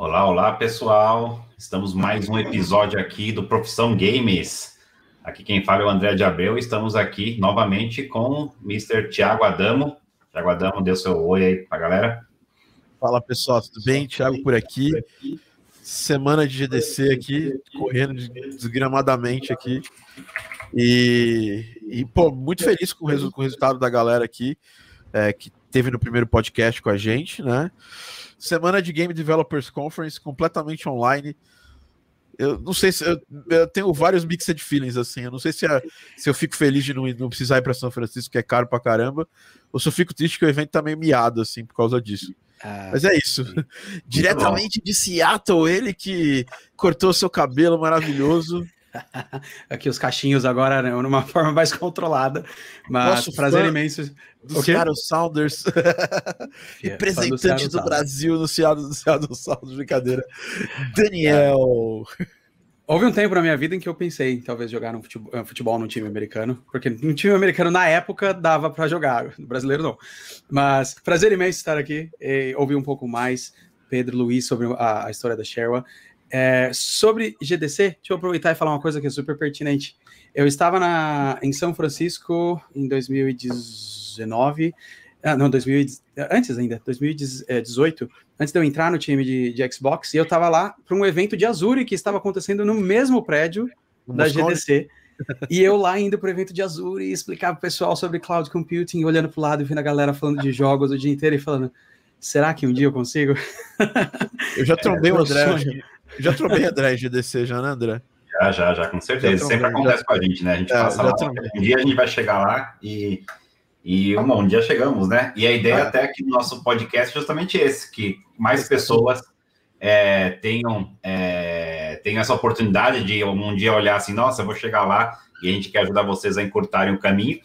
Olá, olá pessoal. Estamos mais um episódio aqui do Profissão Games. Aqui quem fala é o André de Abreu. Estamos aqui novamente com o Mr. Tiago Adamo. Tiago Adamo, dê seu oi aí pra galera. Fala pessoal, tudo bem? Tiago por aqui. Semana de GDC aqui, correndo desgramadamente aqui. E, e pô, muito feliz com o, com o resultado da galera aqui, é, que teve no primeiro podcast com a gente, né? Semana de Game Developers Conference completamente online. Eu não sei se eu, eu tenho vários mixed feelings assim. Eu não sei se, é, se eu fico feliz de não, não precisar ir para São Francisco, que é caro pra caramba, ou se eu fico triste que o evento tá meio miado assim por causa disso. Ah, Mas é isso. Diretamente de Seattle, ele que cortou seu cabelo maravilhoso. Aqui os cachinhos agora, né, numa forma mais controlada. Mas Nosso prazer imenso. Do Seattle Sounders. Representante do, do Brasil no Seattle, Seattle Sounders, brincadeira. Daniel. Houve um tempo na minha vida em que eu pensei em talvez jogar no futebol, eh, futebol no time americano, porque no time americano na época dava para jogar, no brasileiro não. Mas prazer imenso estar aqui e ouvir um pouco mais Pedro Luiz sobre a, a história da Sherwa. É, sobre GDC, deixa eu aproveitar e falar uma coisa que é super pertinente. Eu estava na, em São Francisco em 2019, ah, não, 2000, antes ainda, 2018, antes de eu entrar no time de, de Xbox, e eu estava lá para um evento de Azure que estava acontecendo no mesmo prédio da GDC. e eu lá indo para o evento de Azure e explicar para o pessoal sobre cloud computing, olhando para o lado e vendo a galera falando de jogos o dia inteiro e falando: será que um dia eu consigo? Eu já trombei é, o André. Já trombei André em GDC, já, né, André? Já, já, já, com certeza. Sempre acontece já... com a gente, né? A gente é, passa lá, um dia a gente vai chegar lá e, e um, um dia chegamos, né? E a ideia é. até aqui no nosso podcast é justamente esse, que mais pessoas é, tenham, é, tenham essa oportunidade de um dia olhar assim, nossa, eu vou chegar lá e a gente quer ajudar vocês a encurtarem o caminho.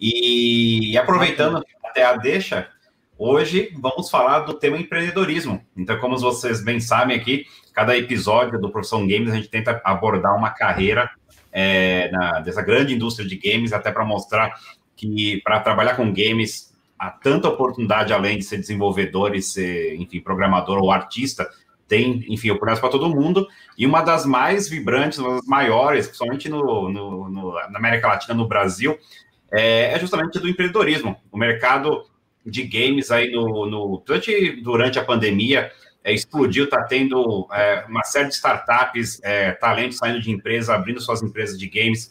E, e aproveitando até a deixa, hoje vamos falar do tema empreendedorismo. Então, como vocês bem sabem aqui, cada episódio do Profissão Games a gente tenta abordar uma carreira é, na, dessa grande indústria de games, até para mostrar que para trabalhar com games há tanta oportunidade além de ser desenvolvedor e ser, enfim, programador ou artista, tem, enfim, oportunidades para todo mundo. E uma das mais vibrantes, uma das maiores, principalmente no, no, no na América Latina, no Brasil, é, é, justamente do empreendedorismo. O mercado de games aí no, no durante, a pandemia é, explodiu, está tendo é, uma série de startups, é, talentos saindo de empresa, abrindo suas empresas de games,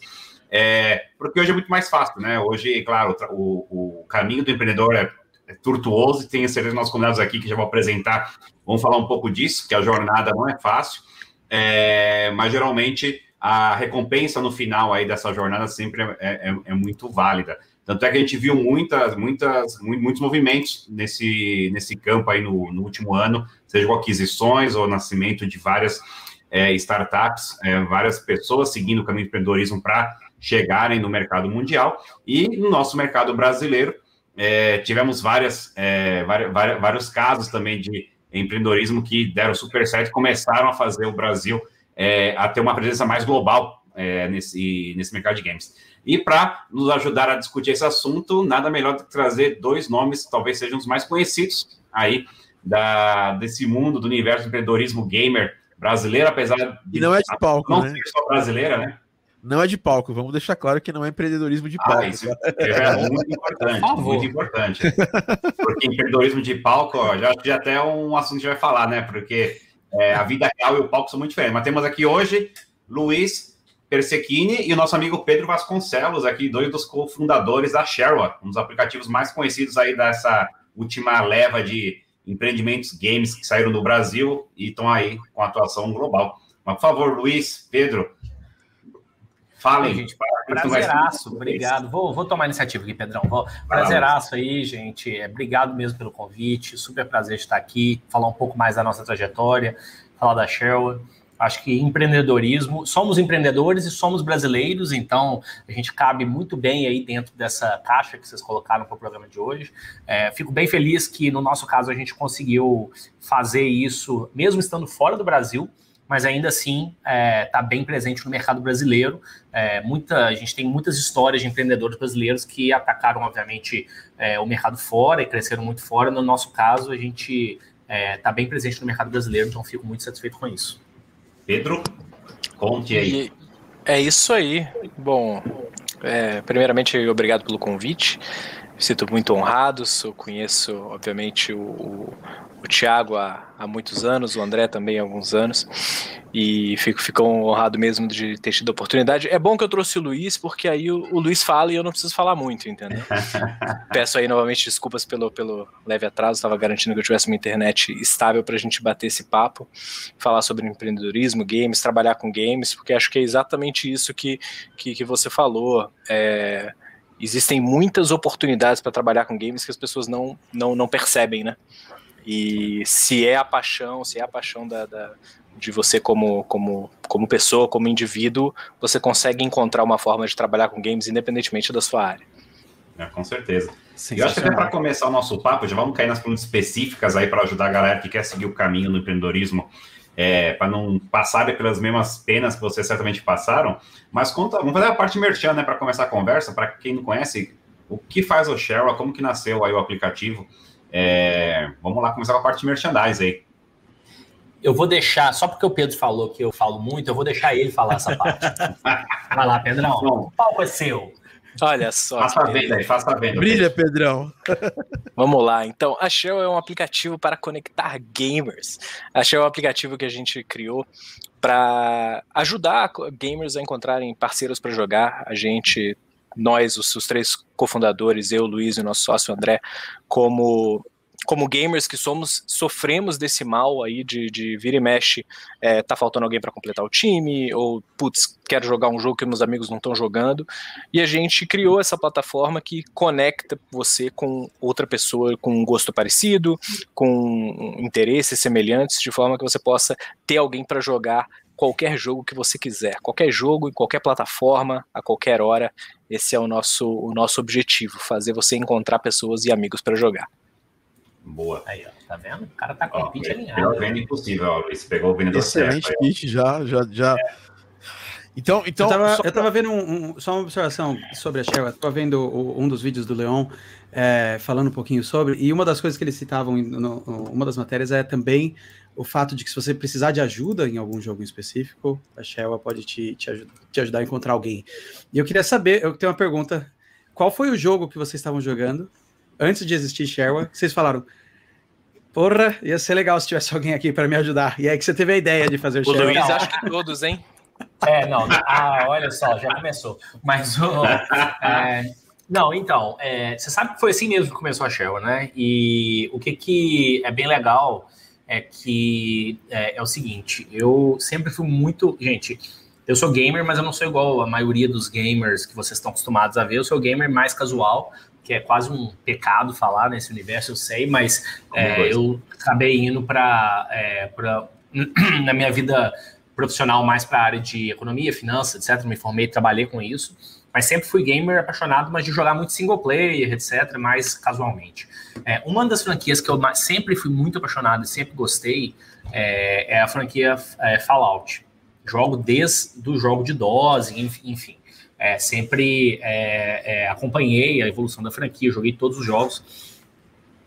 é, porque hoje é muito mais fácil, né? Hoje, claro, o, o caminho do empreendedor é, é tortuoso e tenho certeza que nossos convidados aqui que já vou apresentar vão falar um pouco disso, que a jornada não é fácil, é, mas geralmente a recompensa no final aí dessa jornada sempre é, é muito válida. Tanto é que a gente viu muitas, muitas, muitos movimentos nesse, nesse campo aí no, no último ano, seja com aquisições ou nascimento de várias é, startups, é, várias pessoas seguindo o caminho do empreendedorismo para chegarem no mercado mundial. E no nosso mercado brasileiro, é, tivemos várias, é, várias, vários casos também de empreendedorismo que deram super certo e começaram a fazer o Brasil é, a ter uma presença mais global é, nesse, nesse mercado de games. E para nos ajudar a discutir esse assunto, nada melhor do que trazer dois nomes, talvez sejam os mais conhecidos aí da, desse mundo, do universo do empreendedorismo gamer brasileiro, apesar de. E não é de palco, não né? ser só brasileira, né? Não é de palco, vamos deixar claro que não é empreendedorismo de palco. Ah, isso é muito importante, muito importante. Porque empreendedorismo de palco, ó, já, já até é um assunto que a gente vai falar, né? Porque é, a vida real e o palco são muito diferentes. Mas temos aqui hoje Luiz Persechini e o nosso amigo Pedro Vasconcelos, aqui, dois dos cofundadores da Sherwa, um dos aplicativos mais conhecidos aí dessa última leva de empreendimentos games que saíram do Brasil e estão aí com atuação global. Mas, por favor, Luiz, Pedro, falem. gente, prazeraço, obrigado. Vou, vou tomar a iniciativa aqui, Pedrão. Vou, prazeraço aí, gente. É, obrigado mesmo pelo convite. Super prazer estar aqui, falar um pouco mais da nossa trajetória, falar da Sherwa. Acho que empreendedorismo, somos empreendedores e somos brasileiros, então a gente cabe muito bem aí dentro dessa caixa que vocês colocaram para o programa de hoje. É, fico bem feliz que no nosso caso a gente conseguiu fazer isso, mesmo estando fora do Brasil, mas ainda assim está é, tá bem presente no mercado brasileiro. É, muita, a gente tem muitas histórias de empreendedores brasileiros que atacaram, obviamente, é, o mercado fora e cresceram muito fora. No nosso caso, a gente é, tá bem presente no mercado brasileiro, então fico muito satisfeito com isso. Pedro, conte aí. E é isso aí. Bom, é, primeiramente, obrigado pelo convite. Me sinto muito honrado. Eu conheço, obviamente, o, o Thiago há, há muitos anos, o André também há alguns anos, e fico, fico honrado mesmo de ter tido a oportunidade. É bom que eu trouxe o Luiz, porque aí o, o Luiz fala e eu não preciso falar muito, entendeu? Peço aí novamente desculpas pelo, pelo leve atraso, estava garantindo que eu tivesse uma internet estável para a gente bater esse papo, falar sobre empreendedorismo, games, trabalhar com games, porque acho que é exatamente isso que, que, que você falou. É, existem muitas oportunidades para trabalhar com games que as pessoas não, não, não percebem, né? E se é a paixão, se é a paixão da, da, de você como, como, como pessoa, como indivíduo, você consegue encontrar uma forma de trabalhar com games independentemente da sua área. É, com certeza. Eu acho que até para começar o nosso papo, já vamos cair nas perguntas específicas aí para ajudar a galera que quer seguir o caminho no empreendedorismo, é, para não passar pelas mesmas penas que vocês certamente passaram. Mas conta, vamos fazer a parte merchan, né, para começar a conversa, para quem não conhece, o que faz o Share, como que nasceu aí o aplicativo, é, vamos lá começar com a parte de merchandise aí. Eu vou deixar, só porque o Pedro falou que eu falo muito, eu vou deixar ele falar essa parte. Vai lá, Pedrão. Bom, o palco é seu. Olha só. Faça a venda aí, faça a venda. Brilha, Pedrão. Vamos lá. Então, a Shell é um aplicativo para conectar gamers. A Shell é um aplicativo que a gente criou para ajudar gamers a encontrarem parceiros para jogar. A gente nós, os, os três cofundadores, eu, Luiz e o nosso sócio André, como como gamers que somos, sofremos desse mal aí de, de vira e mexe, é, tá faltando alguém para completar o time, ou, putz, quero jogar um jogo que meus amigos não estão jogando, e a gente criou essa plataforma que conecta você com outra pessoa com um gosto parecido, com interesses semelhantes, de forma que você possa ter alguém para jogar qualquer jogo que você quiser, qualquer jogo, em qualquer plataforma, a qualquer hora. Esse é o nosso, o nosso objetivo, fazer você encontrar pessoas e amigos para jogar. Boa. Aí, ó, tá vendo? O cara tá com ó, o pitch alinhado. Pior venda impossível, ó, Luiz. Pegou o vendedor Excelente certo. pitch, já, já, já. É. Então, então eu tava, eu tava vendo um, um, só uma observação sobre a Shell. Eu tava vendo o, um dos vídeos do Leon é, falando um pouquinho sobre, e uma das coisas que eles citavam, em no, uma das matérias é também o fato de que se você precisar de ajuda em algum jogo em específico, a Shell pode te, te, ajudar, te ajudar a encontrar alguém. E eu queria saber, eu tenho uma pergunta, qual foi o jogo que vocês estavam jogando antes de existir Sherwa? Vocês falaram, porra, ia ser legal se tivesse alguém aqui para me ajudar. E aí que você teve a ideia de fazer o Sherwa. O Luiz, acho que todos, hein? É, não, ah, olha só, já começou. Mas o. É, não, então, é, você sabe que foi assim mesmo que começou a Shell, né? E o que, que é bem legal é que é, é, o seguinte, eu sempre fui muito. Gente, eu sou gamer, mas eu não sou igual a maioria dos gamers que vocês estão acostumados a ver. Eu sou gamer mais casual, que é quase um pecado falar nesse universo, eu sei, mas é, eu acabei indo para. É, na minha vida profissional mais para a área de economia, finanças, etc. Me formei, trabalhei com isso. Mas sempre fui gamer apaixonado, mas de jogar muito single player, etc., mais casualmente. É, uma das franquias que eu sempre fui muito apaixonado e sempre gostei é, é a franquia é, Fallout. Jogo desde o jogo de dose, enfim. É, sempre é, é, acompanhei a evolução da franquia, joguei todos os jogos.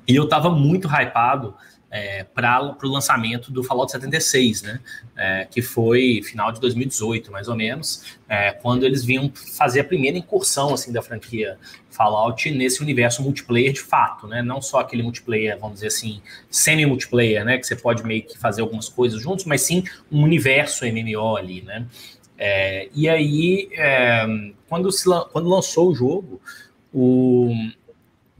E eu estava muito hypado é, para o lançamento do Fallout 76, né? É, que foi final de 2018, mais ou menos, é, quando eles vinham fazer a primeira incursão assim da franquia Fallout nesse universo multiplayer de fato, né? Não só aquele multiplayer, vamos dizer assim, semi-multiplayer, né? Que você pode meio que fazer algumas coisas juntos, mas sim um universo MMO ali, né? É, e aí, é, quando, se, quando lançou o jogo, o,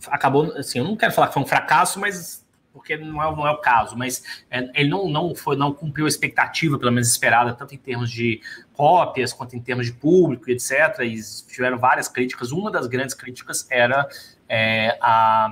acabou, assim, eu não quero falar que foi um fracasso, mas porque não é, não é o caso, mas é, ele não, não, foi, não cumpriu a expectativa, pelo menos esperada, tanto em termos de cópias quanto em termos de público, etc. E tiveram várias críticas. Uma das grandes críticas era é, a,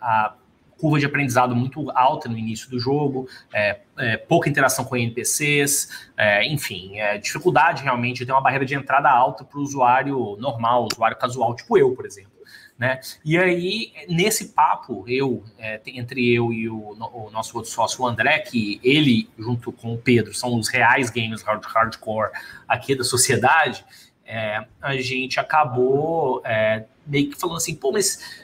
a curva de aprendizado muito alta no início do jogo, é, é, pouca interação com NPCs, é, enfim, é, dificuldade realmente de ter uma barreira de entrada alta para o usuário normal, usuário casual, tipo eu, por exemplo. Né? E aí, nesse papo, eu, é, entre eu e o, o, nosso outro sócio, o André, que ele, junto com o Pedro, são os reais gamers hard, hardcore aqui da sociedade, é, a gente acabou meio que falando assim, pô, mas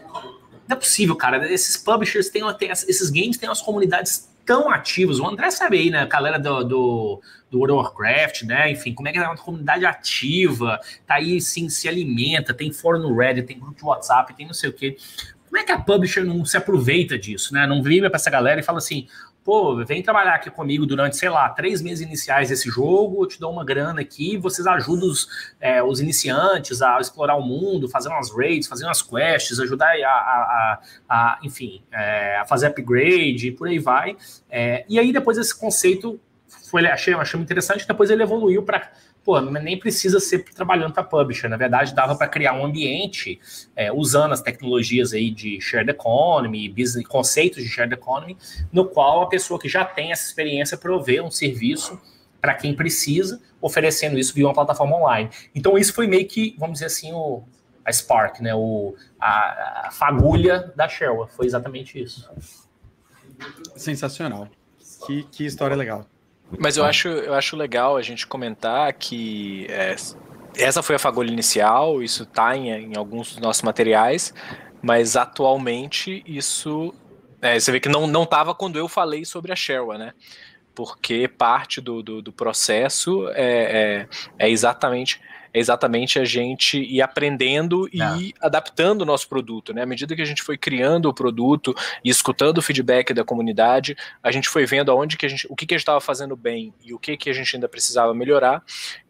não é possível, cara, esses publishers têm, têm esses games têm umas comunidades tão ativos. O André sabe aí, né? A galera do, do, do World of Warcraft, né? Enfim, como é que é uma comunidade ativa, tá aí, sim, se alimenta, tem fórum no Reddit, tem grupo de WhatsApp, tem não sei o quê. Como é que a publisher não se aproveita disso, né? Não vira para essa galera e fala assim: pô, vem trabalhar aqui comigo durante, sei lá, três meses iniciais desse jogo, eu te dou uma grana aqui, vocês ajudam os, é, os iniciantes a explorar o mundo, fazer umas raids, fazer umas quests, ajudar a, a, a, a enfim, é, a fazer upgrade e por aí vai. É, e aí depois esse conceito foi, achei, achei interessante, depois ele evoluiu para pô, nem precisa ser trabalhando para publisher. Na verdade, dava para criar um ambiente é, usando as tecnologias aí de shared economy, business, conceitos de shared economy, no qual a pessoa que já tem essa experiência provê um serviço para quem precisa, oferecendo isso via uma plataforma online. Então, isso foi meio que, vamos dizer assim, o, a Spark, né? O, a, a fagulha da Sherwa. Foi exatamente isso. Sensacional. Que, que história legal. Mas eu acho, eu acho legal a gente comentar que é, essa foi a fagulha inicial, isso está em, em, alguns dos nossos materiais, mas atualmente isso. É, você vê que não estava quando eu falei sobre a Sherwa, né? Porque parte do, do, do processo é, é, é exatamente é exatamente a gente ir aprendendo e ir adaptando o nosso produto, né? À medida que a gente foi criando o produto e escutando o feedback da comunidade, a gente foi vendo aonde que a gente, o que, que a gente estava fazendo bem e o que, que a gente ainda precisava melhorar,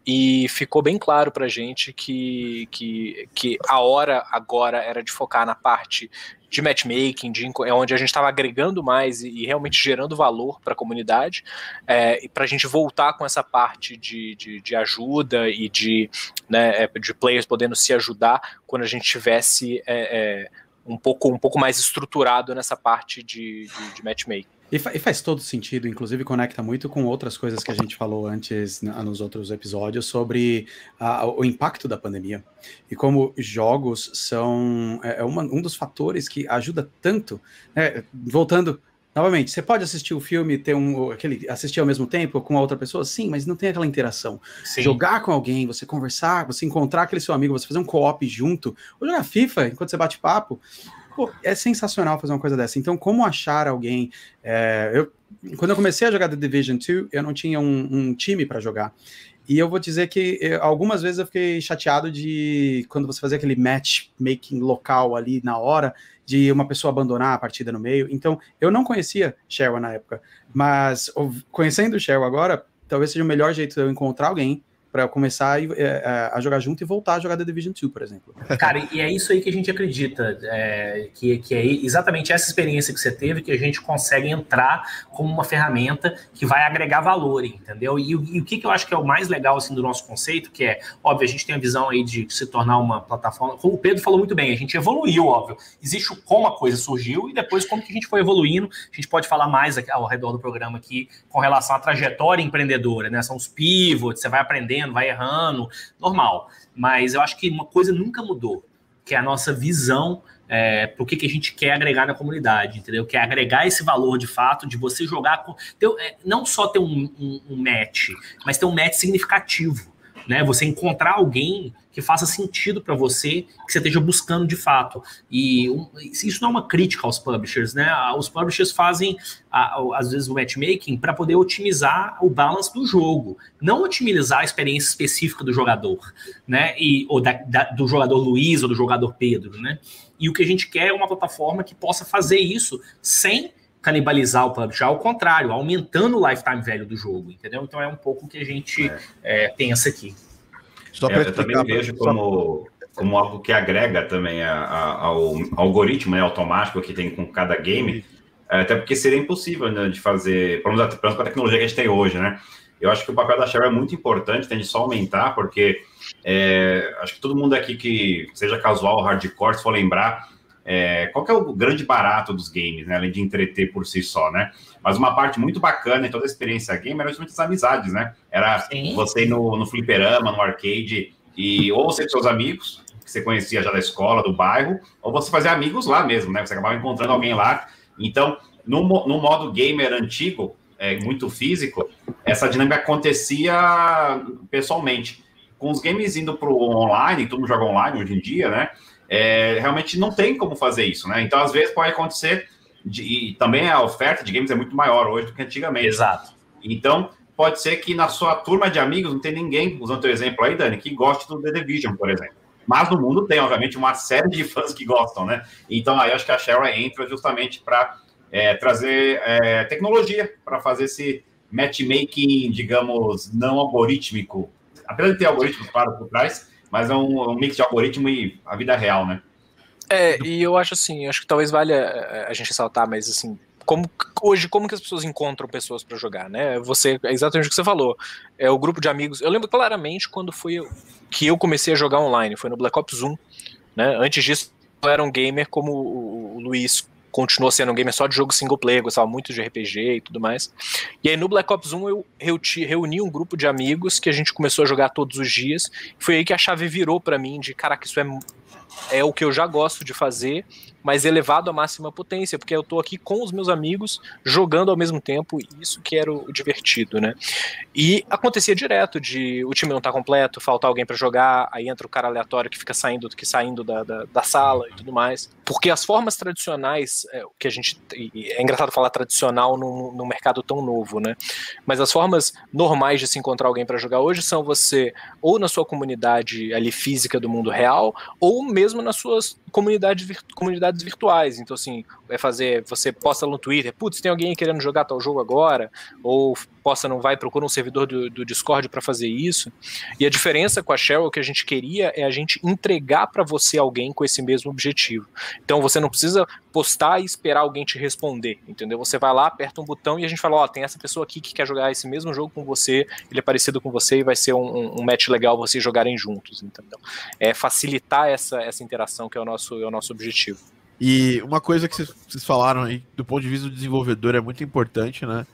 e ficou bem claro para gente que, que, que a hora agora era de focar na parte de matchmaking, de, é onde a gente estava agregando mais e, e, realmente gerando valor para a comunidade, é, e para a gente voltar com essa parte de, de, de ajuda e de, né, é, de players podendo se ajudar quando a gente tivesse é, é, um, pouco, um pouco mais estruturado nessa parte de, de, de matchmaking. E, fa e, faz todo sentido, inclusive conecta muito com outras coisas que a gente falou antes nos outros episódios sobre a, o impacto da pandemia e como jogos são é, é, uma, um dos fatores que ajuda tanto. Né? Voltando novamente, você pode assistir o filme, ter um aquele assistir ao mesmo tempo com a outra pessoa, sim, mas não tem aquela interação. Sim. Jogar com alguém, você conversar, você encontrar aquele seu amigo, você fazer um co-op junto, ou jogar FIFA enquanto você bate papo, Pô, é sensacional fazer uma coisa dessa. Então, como achar alguém? É, eu, quando eu comecei a jogar The Division 2, eu não tinha um, um time para jogar. E eu vou dizer que eu, algumas vezes eu fiquei chateado de quando você fazia aquele matchmaking local ali na hora, de uma pessoa abandonar a partida no meio. Então, eu não conhecia Sheryl na época, mas conhecendo o Sheryl agora, talvez seja o melhor jeito de eu encontrar alguém para começar a, é, é, a, jogar junto e voltar a jogar The Division 2, por exemplo. Cara, e é isso aí que a gente acredita, é, que, que é exatamente essa experiência que você teve que a gente consegue entrar como uma ferramenta que vai agregar valor, entendeu? E, e o que, que eu acho que é o mais legal assim, do nosso conceito, que é, óbvio, a gente tem a visão aí de se tornar uma plataforma, como o Pedro falou muito bem, a gente evoluiu, óbvio. Existe como a coisa surgiu e depois como que a gente foi evoluindo. A gente pode falar mais ao redor do programa aqui com relação à trajetória empreendedora, né? São os pivots, você vai aprender aprendendo, vai errando, normal. Mas eu acho que uma coisa nunca mudou, que é a nossa visão é, para o que, que a gente quer agregar na comunidade, entendeu? Que é agregar esse valor de fato de você jogar com. Ter, é, não só ter um, um, um match, mas ter um match significativo né? Você encontrar alguém que faça sentido para você, que você esteja buscando de fato. E um, isso não é uma crítica aos publishers, né? Os publishers fazem, às vezes, o matchmaking para poder otimizar o balance do jogo, não otimizar a experiência específica do jogador, né? E, ou da, da, do jogador Luiz ou do jogador Pedro, né? E o que a gente quer é uma plataforma que possa fazer isso sem canibalizar o publisher, ao contrário, aumentando o lifetime velho do jogo, entendeu? Então é um pouco o que a gente é. É, pensa aqui. É, eu também vejo como, como algo que agrega também a, a, ao algoritmo né, automático que tem com cada game, é, até porque seria impossível né, de fazer, pelo menos com a tecnologia que a gente tem hoje, né? Eu acho que o papel da Share é muito importante, tem de só aumentar, porque é, acho que todo mundo aqui que seja casual, hardcore, se for lembrar, é, qual que é o grande barato dos games, né? Além de entreter por si só, né? Mas uma parte muito bacana em toda a experiência game era justamente as amizades, né? Era Sim. você ir no, no fliperama, no arcade, e ou você com seus amigos, que você conhecia já da escola, do bairro, ou você fazer amigos lá mesmo, né? Você acabava encontrando alguém lá. Então, no, no modo gamer antigo, é, muito físico, essa dinâmica acontecia pessoalmente. Com os games indo para o online, todo mundo joga online hoje em dia, né? É, realmente não tem como fazer isso, né? Então, às vezes, pode acontecer de, e também a oferta de games é muito maior hoje do que antigamente. Exato. Então, pode ser que na sua turma de amigos não tem ninguém, usando teu exemplo aí, Dani, que goste do The Division, por exemplo. Mas no mundo tem, obviamente, uma série de fãs que gostam, né? Então aí acho que a Sheryl entra justamente para é, trazer é, tecnologia para fazer esse matchmaking, digamos, não algorítmico. Apesar de ter algoritmos, claro, por trás, mas é um, um mix de algoritmo e a vida real, né? É, e eu acho assim, acho que talvez valha é, a gente ressaltar, mas assim, como hoje como que as pessoas encontram pessoas para jogar, né? Você é exatamente o que você falou. É o grupo de amigos. Eu lembro claramente quando foi que eu comecei a jogar online, foi no Black Ops 1, né? Antes disso, eu era um gamer como o Luiz continuou sendo um gamer só de jogo single player, gostava muito de RPG e tudo mais. E aí no Black Ops 1 eu reuni um grupo de amigos que a gente começou a jogar todos os dias. Foi aí que a chave virou para mim de, caraca, isso é é o que eu já gosto de fazer, mas elevado à máxima potência, porque eu estou aqui com os meus amigos jogando ao mesmo tempo, isso que era o divertido, né? E acontecia direto de o time não tá completo, faltar alguém para jogar, aí entra o cara aleatório que fica saindo, que saindo da, da, da sala e tudo mais. Porque as formas tradicionais, é, que a gente. É engraçado falar tradicional num, num mercado tão novo, né? Mas as formas normais de se encontrar alguém para jogar hoje são você, ou na sua comunidade ali física do mundo real, ou mesmo nas suas comunidades, virtuais. Então, assim, é fazer. Você posta no Twitter, putz, tem alguém querendo jogar tal jogo agora, ou posta não vai, procura um servidor do, do Discord para fazer isso. E a diferença com a Shell, o que a gente queria é a gente entregar para você alguém com esse mesmo objetivo. Então você não precisa postar e esperar alguém te responder, entendeu? Você vai lá, aperta um botão e a gente fala, ó, oh, tem essa pessoa aqui que quer jogar esse mesmo jogo com você, ele é parecido com você e vai ser um, um match legal vocês jogarem juntos, entendeu? É facilitar essa, essa interação que é o nosso, é o nosso objetivo. E uma coisa que vocês falaram aí, do ponto de vista do desenvolvedor, é muito importante, né?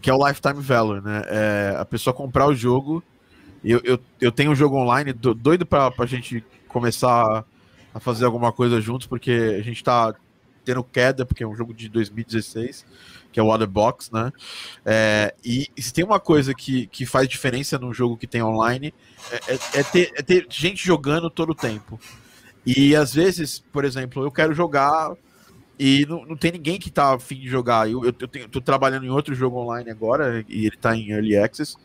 Que é o lifetime value, né? É a pessoa comprar o jogo. Eu, eu, eu tenho um jogo online, doido pra, pra gente começar a fazer alguma coisa juntos, porque a gente tá tendo queda, porque é um jogo de 2016, que é o Other Box, né? É, e, e, se tem uma coisa que, que faz diferença num jogo que tem online, é, é, é, ter, é ter gente jogando todo o tempo. E às vezes, por exemplo, eu quero jogar e não, não tem ninguém que tá afim de jogar. Eu, eu, eu, tenho, eu tô trabalhando em outro jogo online agora, e ele tá em Early Access,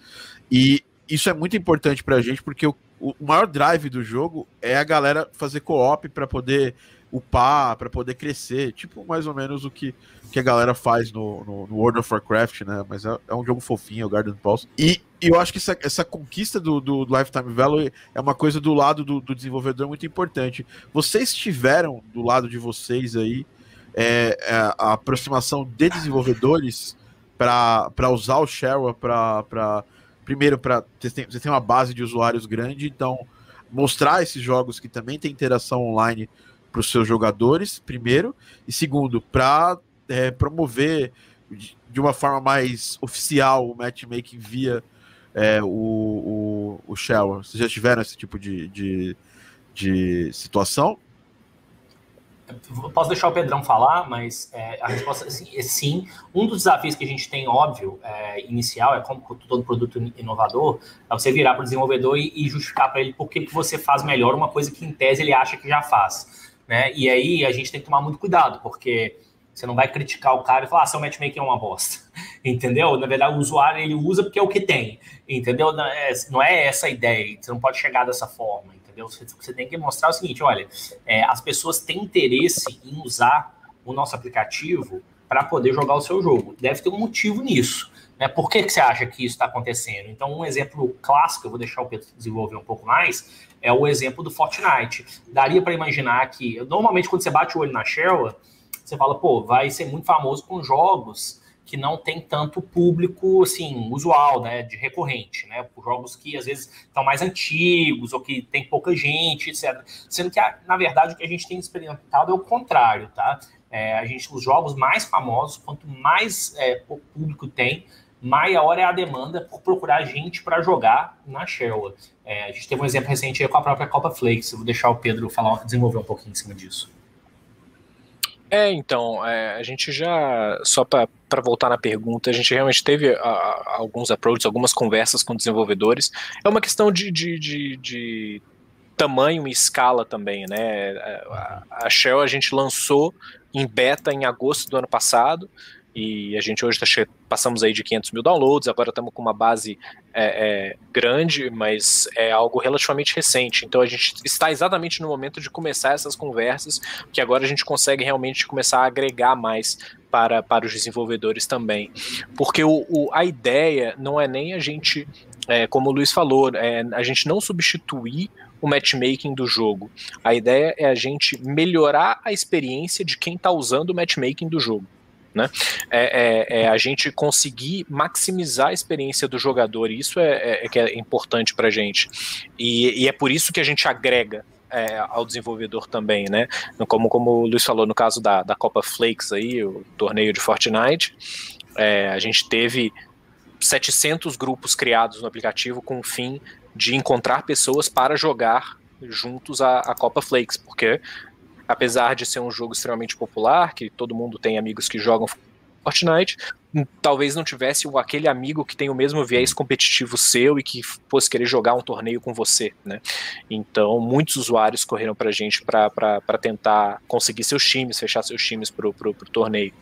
e isso é muito importante pra gente, porque o, o maior drive do jogo é a galera fazer co-op para poder upar, para poder crescer, tipo mais ou menos o que, que a galera faz no, no, no World of Warcraft, né? Mas é, é, um jogo fofinho, o Garden Pulse. E, e eu acho que essa, essa conquista do, do, Lifetime Value é uma coisa do lado do, do, desenvolvedor muito importante. Vocês tiveram do lado de vocês aí é, é a aproximação de desenvolvedores para usar o Shareware para primeiro para você tem uma base de usuários grande, então mostrar esses jogos que também tem interação online para os seus jogadores, primeiro, e segundo, para é, promover de uma forma mais oficial o matchmaking via é, o, o, o Shell. Vocês já tiveram esse tipo de, de, de situação? Posso deixar o Pedrão falar, mas é, a resposta é sim. Um dos desafios que a gente tem, óbvio, é, inicial, é como todo produto inovador, é você virar para o desenvolvedor e, e justificar para ele por que, você faz melhor uma coisa que, em tese, ele acha que já faz. Né? E aí a gente tem que tomar muito cuidado, porque você não vai criticar o cara e falar, ah, seu matchmaking é uma bosta. Entendeu? Na verdade, o usuário ele usa porque é o que tem. Entendeu? Não é, é essa a ideia. Você não pode chegar dessa forma entendeu? Você, tem que mostrar o seguinte: olha, é, as pessoas têm interesse em usar o nosso aplicativo para poder jogar o seu jogo. Deve ter um motivo nisso. Né? Por que, que você acha que isso está acontecendo? Então, um exemplo clássico, eu vou deixar o Pedro desenvolver um pouco mais, é o exemplo do Fortnite. Daria para imaginar que, normalmente, quando você bate o olho na Shell, você fala, pô, vai ser muito famoso com jogos que não tem tanto público assim usual, né, de recorrente, né, jogos que às vezes estão mais antigos ou que tem pouca gente, etc. Sendo que na verdade o que a gente tem experimentado é o contrário, tá? É, a gente os jogos mais famosos, quanto mais é, público tem, maior é a demanda por procurar gente para jogar na Shell. É, a gente teve um exemplo recente com a própria Copa Flakes. Vou deixar o Pedro falar, desenvolver um pouquinho em cima disso. É, então, é, a gente já, só para voltar na pergunta, a gente realmente teve a, a, alguns approaches, algumas conversas com desenvolvedores. É uma questão de, de, de, de tamanho e escala também, né? A, a Shell a gente lançou em beta em agosto do ano passado e a gente hoje tá passamos aí de 500 mil downloads, agora estamos com uma base é, é, grande, mas é algo relativamente recente. Então a gente está exatamente no momento de começar essas conversas, que agora a gente consegue realmente começar a agregar mais para, para os desenvolvedores também. Porque o, o a ideia não é nem a gente, é, como o Luiz falou, é, a gente não substituir o matchmaking do jogo. A ideia é a gente melhorar a experiência de quem está usando o matchmaking do jogo. Né? É, é, é, a gente conseguir maximizar a experiência do jogador, e isso é, é, é que é importante para gente. E, e, é por isso que a gente agrega é, ao desenvolvedor também, né? Como, como o Luiz falou no caso da, da Copa Flakes aí, o torneio de Fortnite, é, a gente teve 700 grupos criados no aplicativo com o fim de encontrar pessoas para jogar juntos a, a Copa Flakes, porque apesar de ser um jogo extremamente popular, que todo mundo tem amigos que jogam Fortnite, talvez não tivesse aquele amigo que tem o mesmo viés competitivo seu e que fosse querer jogar um torneio com você, né? Então, muitos usuários correram pra gente para tentar conseguir seus times, fechar seus times pro, pro, pro torneio.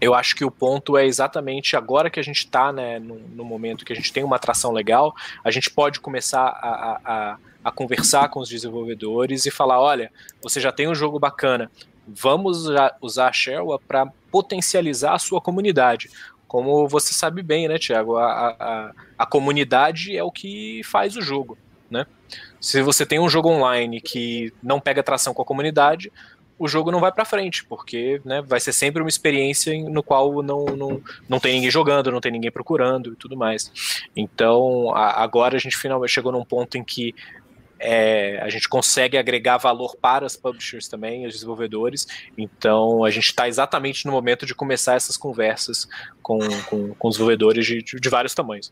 Eu acho que o ponto é exatamente agora que a gente está né, no, no, momento que a gente tem uma atração legal, a gente pode começar a, a conversar com os desenvolvedores e falar: olha, você já tem um jogo bacana, vamos usar a Sherwa para potencializar a sua comunidade. Como você sabe bem, né, Tiago? A, a, a comunidade é o que faz o jogo. Né? Se você tem um jogo online que não pega atração com a comunidade, o jogo não vai para frente, porque né, vai ser sempre uma experiência no qual não, não, não tem ninguém jogando, não tem ninguém procurando e tudo mais. Então, a, agora a gente finalmente chegou num ponto em que é, a gente consegue agregar valor para os publishers também, os desenvolvedores. Então, a gente está exatamente no momento de começar essas conversas com, com, com os desenvolvedores de, de vários tamanhos.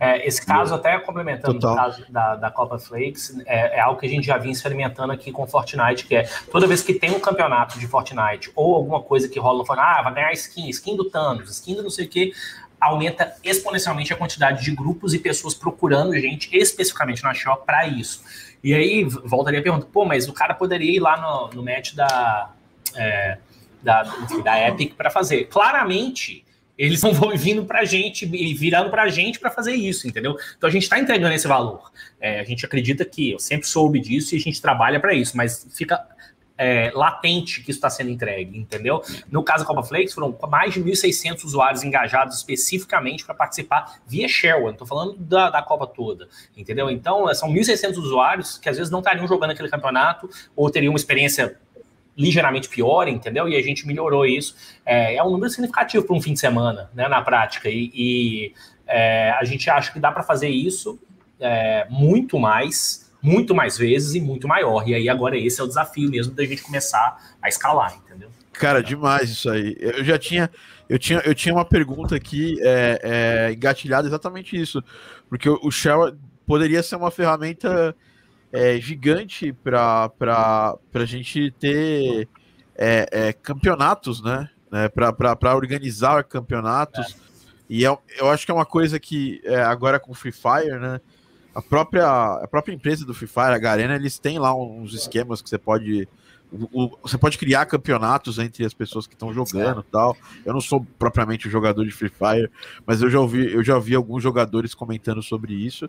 É, esse caso, até complementando o caso da, da Copa Flakes, é, é, algo que a gente já vinha experimentando aqui com Fortnite, que é toda vez que tem um campeonato de Fortnite ou alguma coisa que rola no Fortnite, ah, vai ganhar skin, skin do Thanos, skin do não sei o que, aumenta exponencialmente a quantidade de grupos e pessoas procurando gente especificamente na shop para isso. E aí, voltaria a pergunta, pô, mas o cara poderia ir lá no, no match da, é, da, da Epic para fazer. Claramente, eles não vão vindo para a gente e virando para a gente para fazer isso, entendeu? Então a gente está entregando esse valor. É, a gente acredita que eu sempre soube disso e a gente trabalha para isso, mas fica é, latente que está sendo entregue, entendeu? No caso da Copa Flakes, foram mais de 1.600 usuários engajados especificamente para participar via Shareware, estou falando da, da Copa toda, entendeu? Então, são 1.600 usuários que às vezes não estariam jogando aquele campeonato ou teriam uma experiência ligeiramente pior, entendeu? E a gente melhorou isso. É, é um número significativo para um fim de semana, né, na prática. E, e é, a gente acha que dá para fazer isso é, muito mais, muito mais vezes e muito maior. E aí agora esse é o desafio mesmo da gente começar a escalar, entendeu? Cara, demais isso aí. Eu já tinha, eu tinha, eu tinha uma pergunta aqui é, é, engatilhada exatamente isso, porque o Shell poderia ser uma ferramenta é, gigante para a gente ter é, é, campeonatos, né? né para organizar campeonatos. É. E eu, eu acho que é uma coisa que agora com Free Fire, né? A própria, a própria empresa do Free Fire, a Garena, eles têm lá uns esquemas que você pode. O, você pode criar campeonatos entre as pessoas que estão jogando e tal. Eu não sou propriamente um jogador de Free Fire, mas eu já ouvi, eu já ouvi alguns jogadores comentando sobre isso.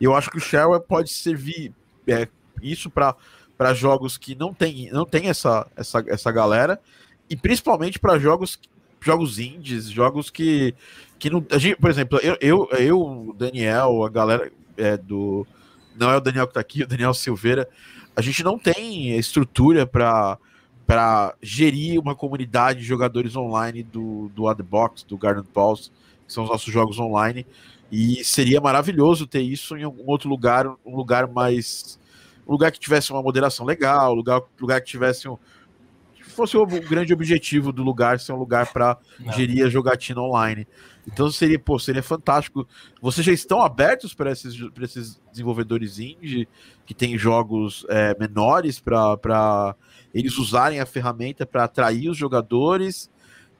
E eu acho que o Shareware pode servir é, isso para jogos que não tem, não tem essa, essa, essa galera, e principalmente para jogos jogos indies, jogos que, que não. A gente, por exemplo, eu, eu, eu Daniel, a galera é, do. Não é o Daniel que tá aqui, o Daniel Silveira. A gente não tem estrutura para para gerir uma comunidade de jogadores online do, do Adbox, do Garden Pulse, que são os nossos jogos online. E seria maravilhoso ter isso em algum outro lugar, um lugar mais um lugar que tivesse uma moderação legal, um lugar, lugar que tivesse um. Que fosse o grande objetivo do lugar ser um lugar para gerir a jogatina online. Então seria, pô, seria fantástico. Vocês já estão abertos para esses, esses desenvolvedores indie que têm jogos é, menores para eles usarem a ferramenta para atrair os jogadores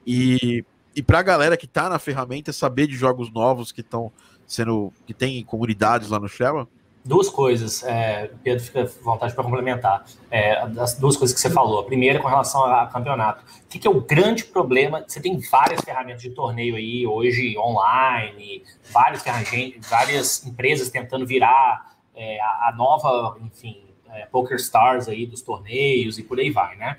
e, e para a galera que está na ferramenta saber de jogos novos que estão sendo que tem comunidades lá no Shell? Duas coisas, é, Pedro, fica à vontade para complementar. É, as duas coisas que você falou. A primeira, com relação a campeonato. O que, que, é o grande problema? Você tem várias ferramentas de torneio aí, hoje online, várias, várias empresas tentando virar é, a, a, nova, enfim, é, Poker Stars aí dos torneios e por aí vai, né?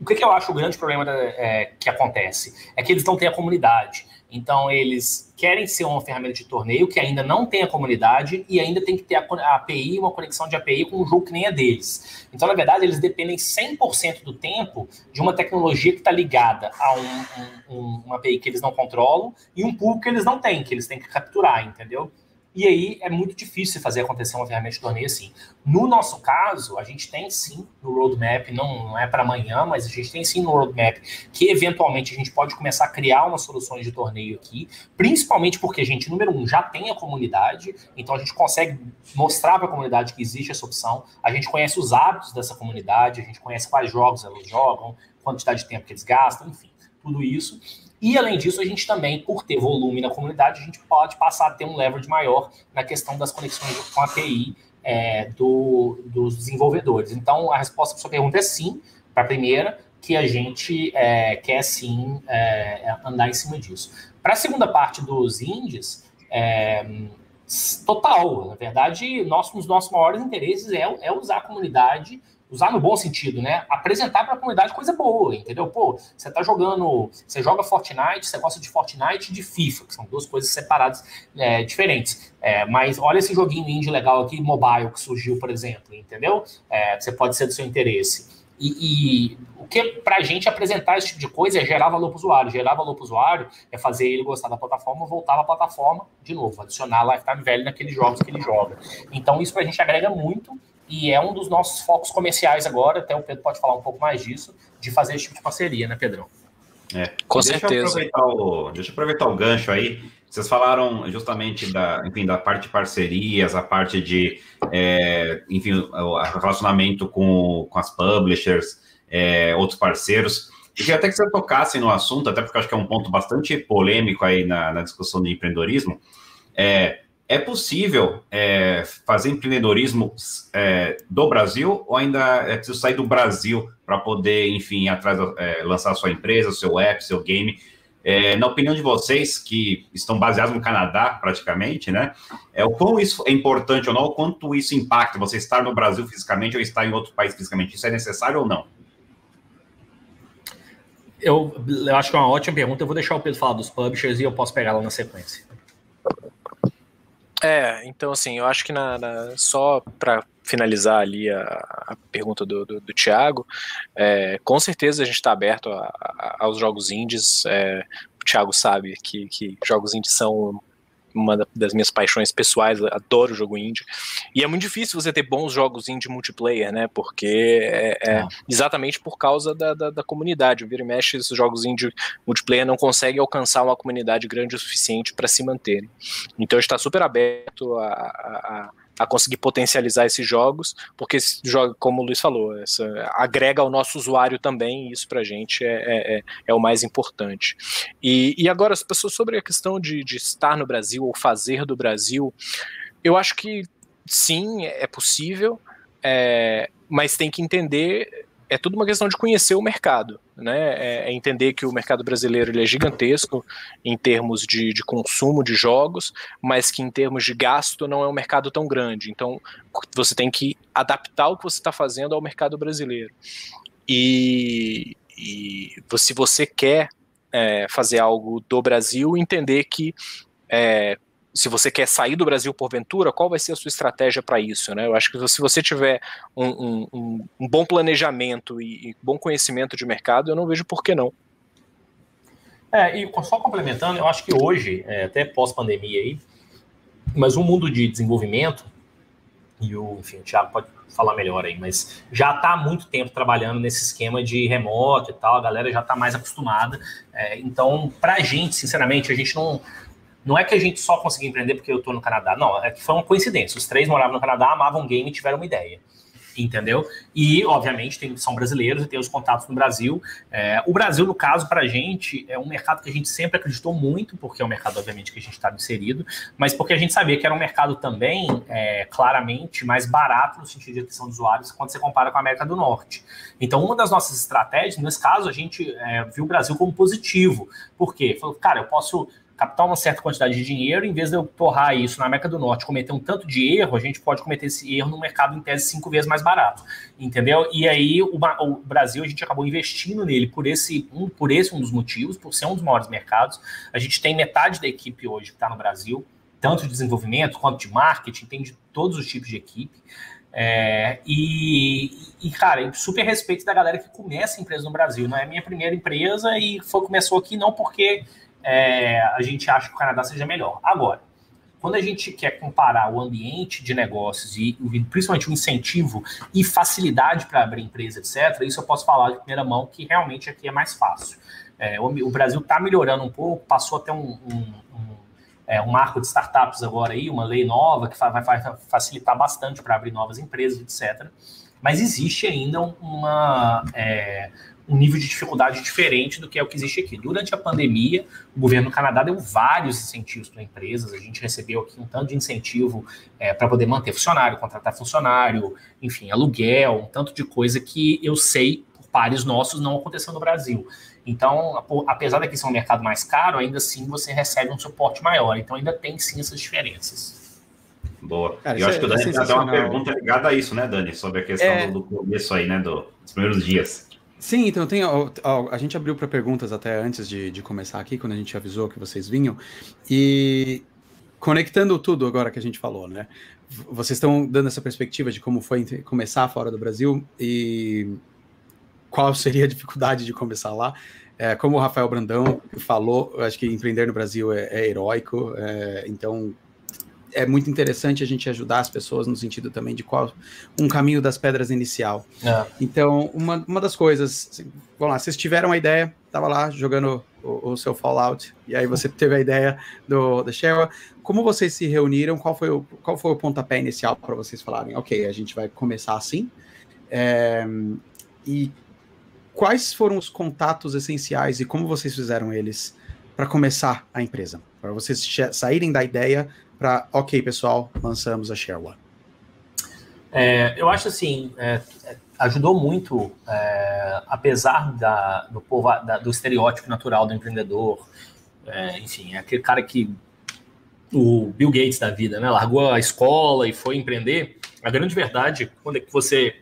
O que, que, eu acho o grande problema da, é, que acontece? É que eles não têm a comunidade. Então, eles querem ser uma ferramenta de torneio que ainda não tem a comunidade e ainda tem que ter a, API, uma conexão de API com um jogo que nem é deles. Então, na verdade, eles dependem 100% do tempo de uma tecnologia que está ligada a um, um, uma API que eles não controlam e um pool que eles não têm, que eles têm que capturar, entendeu? E aí é muito difícil fazer acontecer uma ferramenta de torneio assim. No nosso caso, a gente tem sim no roadmap, não, não é para amanhã, mas a gente tem sim no roadmap que eventualmente a gente pode começar a criar umas soluções de torneio aqui, principalmente porque a gente, número um, já tem a comunidade, então a gente consegue mostrar para a comunidade que existe essa opção, a gente conhece os hábitos dessa comunidade, a gente conhece quais jogos elas jogam, quantidade de tempo que eles gastam, enfim, tudo isso. E além disso, a gente também, por ter volume na comunidade, a gente pode passar a ter um leverage maior na questão das conexões com a API é, do, dos desenvolvedores. Então, a resposta para sua pergunta é sim, para a primeira, que a gente é, quer sim é, andar em cima disso. Para a segunda parte dos indies, é, total. Na verdade, nosso, um dos nossos maiores interesses é, é usar a comunidade usar no bom sentido, né? Apresentar para a comunidade coisa boa, entendeu? Pô, você tá jogando, você joga Fortnite, você gosta de Fortnite e de FIFA, que são duas coisas separadas, é, diferentes. É, mas olha esse joguinho indie legal aqui, mobile, que surgiu, por exemplo, entendeu? É, você pode ser do seu interesse. E, e, o que para a gente apresentar esse tipo de coisa é gerar valor para o usuário. Gerar valor para o usuário é fazer ele gostar da plataforma, voltar à plataforma de novo, adicionar lifetime value naqueles jogos que ele joga. Então isso para a gente agrega muito e é um dos nossos focos comerciais agora, até o Pedro pode falar um pouco mais disso, de fazer esse tipo de parceria, né, Pedrão? É, com deixa certeza. Eu o, deixa eu aproveitar o gancho aí. Vocês falaram justamente da, enfim, da parte de parcerias, a parte de, é, enfim, o relacionamento com, com as publishers, é, outros parceiros. E queria até que vocês tocassem no assunto, até porque eu acho que é um ponto bastante polêmico aí na, na discussão de empreendedorismo. É, é possível é, fazer empreendedorismo é, do Brasil ou ainda é preciso sair do Brasil para poder, enfim, atrás é, lançar sua empresa, seu app, seu game? É, na opinião de vocês, que estão baseados no Canadá, praticamente, né? É, o quão isso é importante ou não, o quanto isso impacta você estar no Brasil fisicamente ou estar em outro país fisicamente? Isso é necessário ou não? Eu, eu acho que é uma ótima pergunta. Eu vou deixar o Pedro falar dos publishers e eu posso pegar lá na sequência. É, então assim, eu acho que na, na só para finalizar ali a, a pergunta do, do, do Thiago, é, com certeza a gente está aberto a, a, aos jogos indies. É, o Thiago sabe que, que jogos indies são uma das minhas paixões pessoais, adoro jogo indie. E é muito difícil você ter bons jogos indie multiplayer, né? Porque é, é ah. exatamente por causa da, da, da, comunidade. O vira e mexe, esses jogos indie multiplayer não conseguem alcançar uma comunidade grande o suficiente para se manterem. Então está super aberto a, a, a conseguir potencializar esses jogos, porque jogo, como o Luiz falou, essa, agrega ao nosso usuário também, e isso para a gente é, é, é, é, o mais importante. E, e agora, as pessoas sobre a questão de, de estar no Brasil ou fazer do Brasil, eu acho que sim, é possível, é, mas tem que entender é tudo uma questão de conhecer o mercado, né? É, é entender que o mercado brasileiro ele é gigantesco em termos de, de, consumo de jogos, mas que em termos de gasto não é um mercado tão grande. Então você tem que adaptar o que você está fazendo ao mercado brasileiro. E, e se você quer é, fazer algo do Brasil, entender que é, se você quer sair do Brasil porventura, qual vai ser a sua estratégia para isso? Né? Eu acho que se você tiver um, um, um bom planejamento e, e, bom conhecimento de mercado, eu não vejo por que não. É, e só complementando, eu acho que hoje, é, até pós-pandemia aí, mas o mundo de desenvolvimento, e o, enfim, o Thiago pode falar melhor aí, mas já está há muito tempo trabalhando nesse esquema de remoto e tal, a galera já está mais acostumada. É, então, para a gente, sinceramente, a gente não, não é que a gente só conseguiu empreender porque eu estou no Canadá. Não, é que foi uma coincidência. Os três moravam no Canadá, amavam game e tiveram uma ideia. entendeu? E, obviamente, tem, são brasileiros e tem os contatos no Brasil. É, o Brasil, no caso, para a gente, é um mercado que a gente sempre acreditou muito, porque é um mercado, obviamente, que a gente está inserido, mas porque a gente sabia que era um mercado também, é, claramente, mais barato no sentido de aquisição de usuários quando você compara com a América do Norte. Então, uma das nossas estratégias, nesse caso, a gente é, viu o Brasil como positivo. Por quê? Falou, cara, eu posso captar uma certa quantidade de dinheiro, em vez de eu torrar isso na América do Norte, cometer um tanto de erro, a gente pode cometer esse erro no mercado em tese cinco vezes mais barato, entendeu? E aí o, o Brasil a gente acabou investindo nele por esse um por esse um dos motivos, por ser um dos maiores mercados. A gente tem metade da equipe hoje que está no Brasil, tanto de desenvolvimento quanto de marketing, tem de todos os tipos de equipe. É, e, e, cara, super respeito da galera que começa a empresa no Brasil. Não é minha primeira empresa e foi começou aqui não porque é, a gente acha que o Canadá seja melhor. Agora, quando a gente quer comparar o ambiente de negócios e principalmente o incentivo e facilidade para abrir empresa, etc., isso eu posso falar de primeira mão que realmente aqui é mais fácil. É, o, Brasil está melhorando um pouco, passou até um, um, um, é, um, marco de startups agora aí, uma lei nova que vai, vai facilitar bastante para abrir novas empresas, etc. Mas existe ainda uma. É, um nível de dificuldade diferente do que é o que existe aqui. Durante a pandemia, o governo do Canadá deu vários incentivos para empresas. A gente recebeu aqui um tanto de incentivo é, para poder manter funcionário, contratar funcionário, enfim, aluguel, um tanto de coisa que eu sei por pares nossos não aconteceu no Brasil. Então, apesar daqui ser um mercado mais caro, ainda assim você recebe um suporte maior. Então, ainda tem sim essas diferenças. Boa. Cara, eu acho que o Dani é tem até uma pergunta ligada a isso, né, Dani? Sobre a questão é... do começo aí, né, do, dos primeiros dias. Sim, então tem. Ó, ó, a gente abriu para perguntas até antes de, de começar aqui, quando a gente avisou que vocês vinham. E conectando tudo agora que a gente falou, né? Vocês estão dando essa perspectiva de como foi começar fora do Brasil e qual seria a dificuldade de começar lá. É, como o Rafael Brandão falou, acho que empreender no Brasil é, é heróico, é, então é muito interessante a gente ajudar as pessoas no sentido também de qual um caminho das pedras inicial. É. Então, uma, uma das coisas, assim, vamos lá, vocês tiveram a ideia, estava lá jogando o, o, seu Fallout, e aí você teve a ideia do da Sheryl. Como vocês se reuniram? Qual foi o, qual foi o pontapé inicial para vocês falarem, ok, a gente vai começar assim? É, e quais foram os contatos essenciais e como vocês fizeram eles para começar a empresa? Para vocês saírem da ideia para, ok, pessoal, lançamos a Share É, eu acho assim, é, ajudou muito, é, apesar da, do, povo, da, do estereótipo natural do empreendedor, é, enfim, é aquele cara que o Bill Gates da vida, né, largou a escola e foi empreender. A grande verdade, quando é que você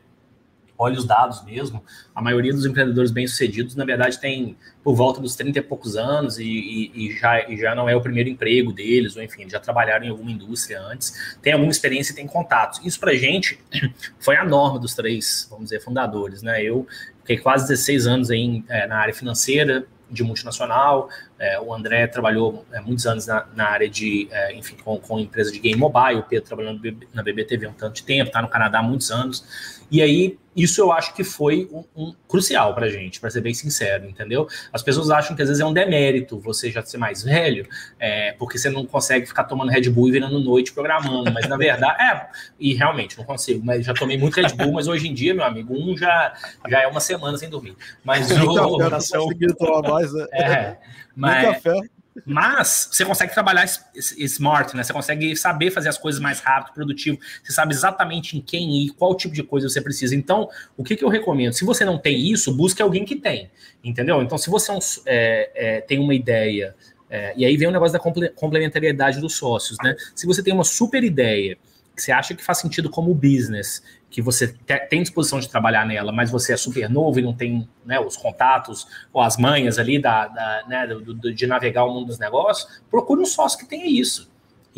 olha os dados mesmo, a maioria dos empreendedores bem-sucedidos, na verdade, tem por volta dos 30 e poucos anos e, e, e, já, e já não é o primeiro emprego deles, ou enfim, já trabalharam em alguma indústria antes, tem alguma experiência e tem contatos. Isso para gente foi a norma dos três, vamos dizer, fundadores, né? Eu fiquei quase 16 anos em, é, na área financeira, de multinacional. É, o André trabalhou é, muitos anos na, na área de, é, enfim, com, com empresa de game mobile. O Pedro trabalhando na BBTV há um tanto de tempo, está no Canadá há muitos anos. E aí, isso eu acho que foi um, um crucial para gente, para ser bem sincero, entendeu? As pessoas acham que às vezes é um demérito você já ser mais velho, é, porque você não consegue ficar tomando Red Bull e virando noite programando, mas na verdade, é, e realmente não consigo, mas já tomei muito Red Bull, mas hoje em dia, meu amigo, um já, já é uma semana sem dormir. Mas o. Café, tomar mais, né? É, mas, café. Mas você consegue trabalhar smart, né? Você consegue saber fazer as coisas mais rápido, produtivo. Você sabe exatamente em quem ir, qual tipo de coisa você precisa. Então, o que, que eu recomendo? Se você não tem isso, busque alguém que tem. Entendeu? Então, se você é, é, tem uma ideia, é, e aí vem o negócio da complementariedade dos sócios, né? Se você tem uma super ideia que você acha que faz sentido como business, que você tem disposição de trabalhar nela, mas você é super novo e não tem né, os contatos ou as manhas ali da, da né, do, do, de navegar o mundo dos negócios, procure um sócio que tenha isso.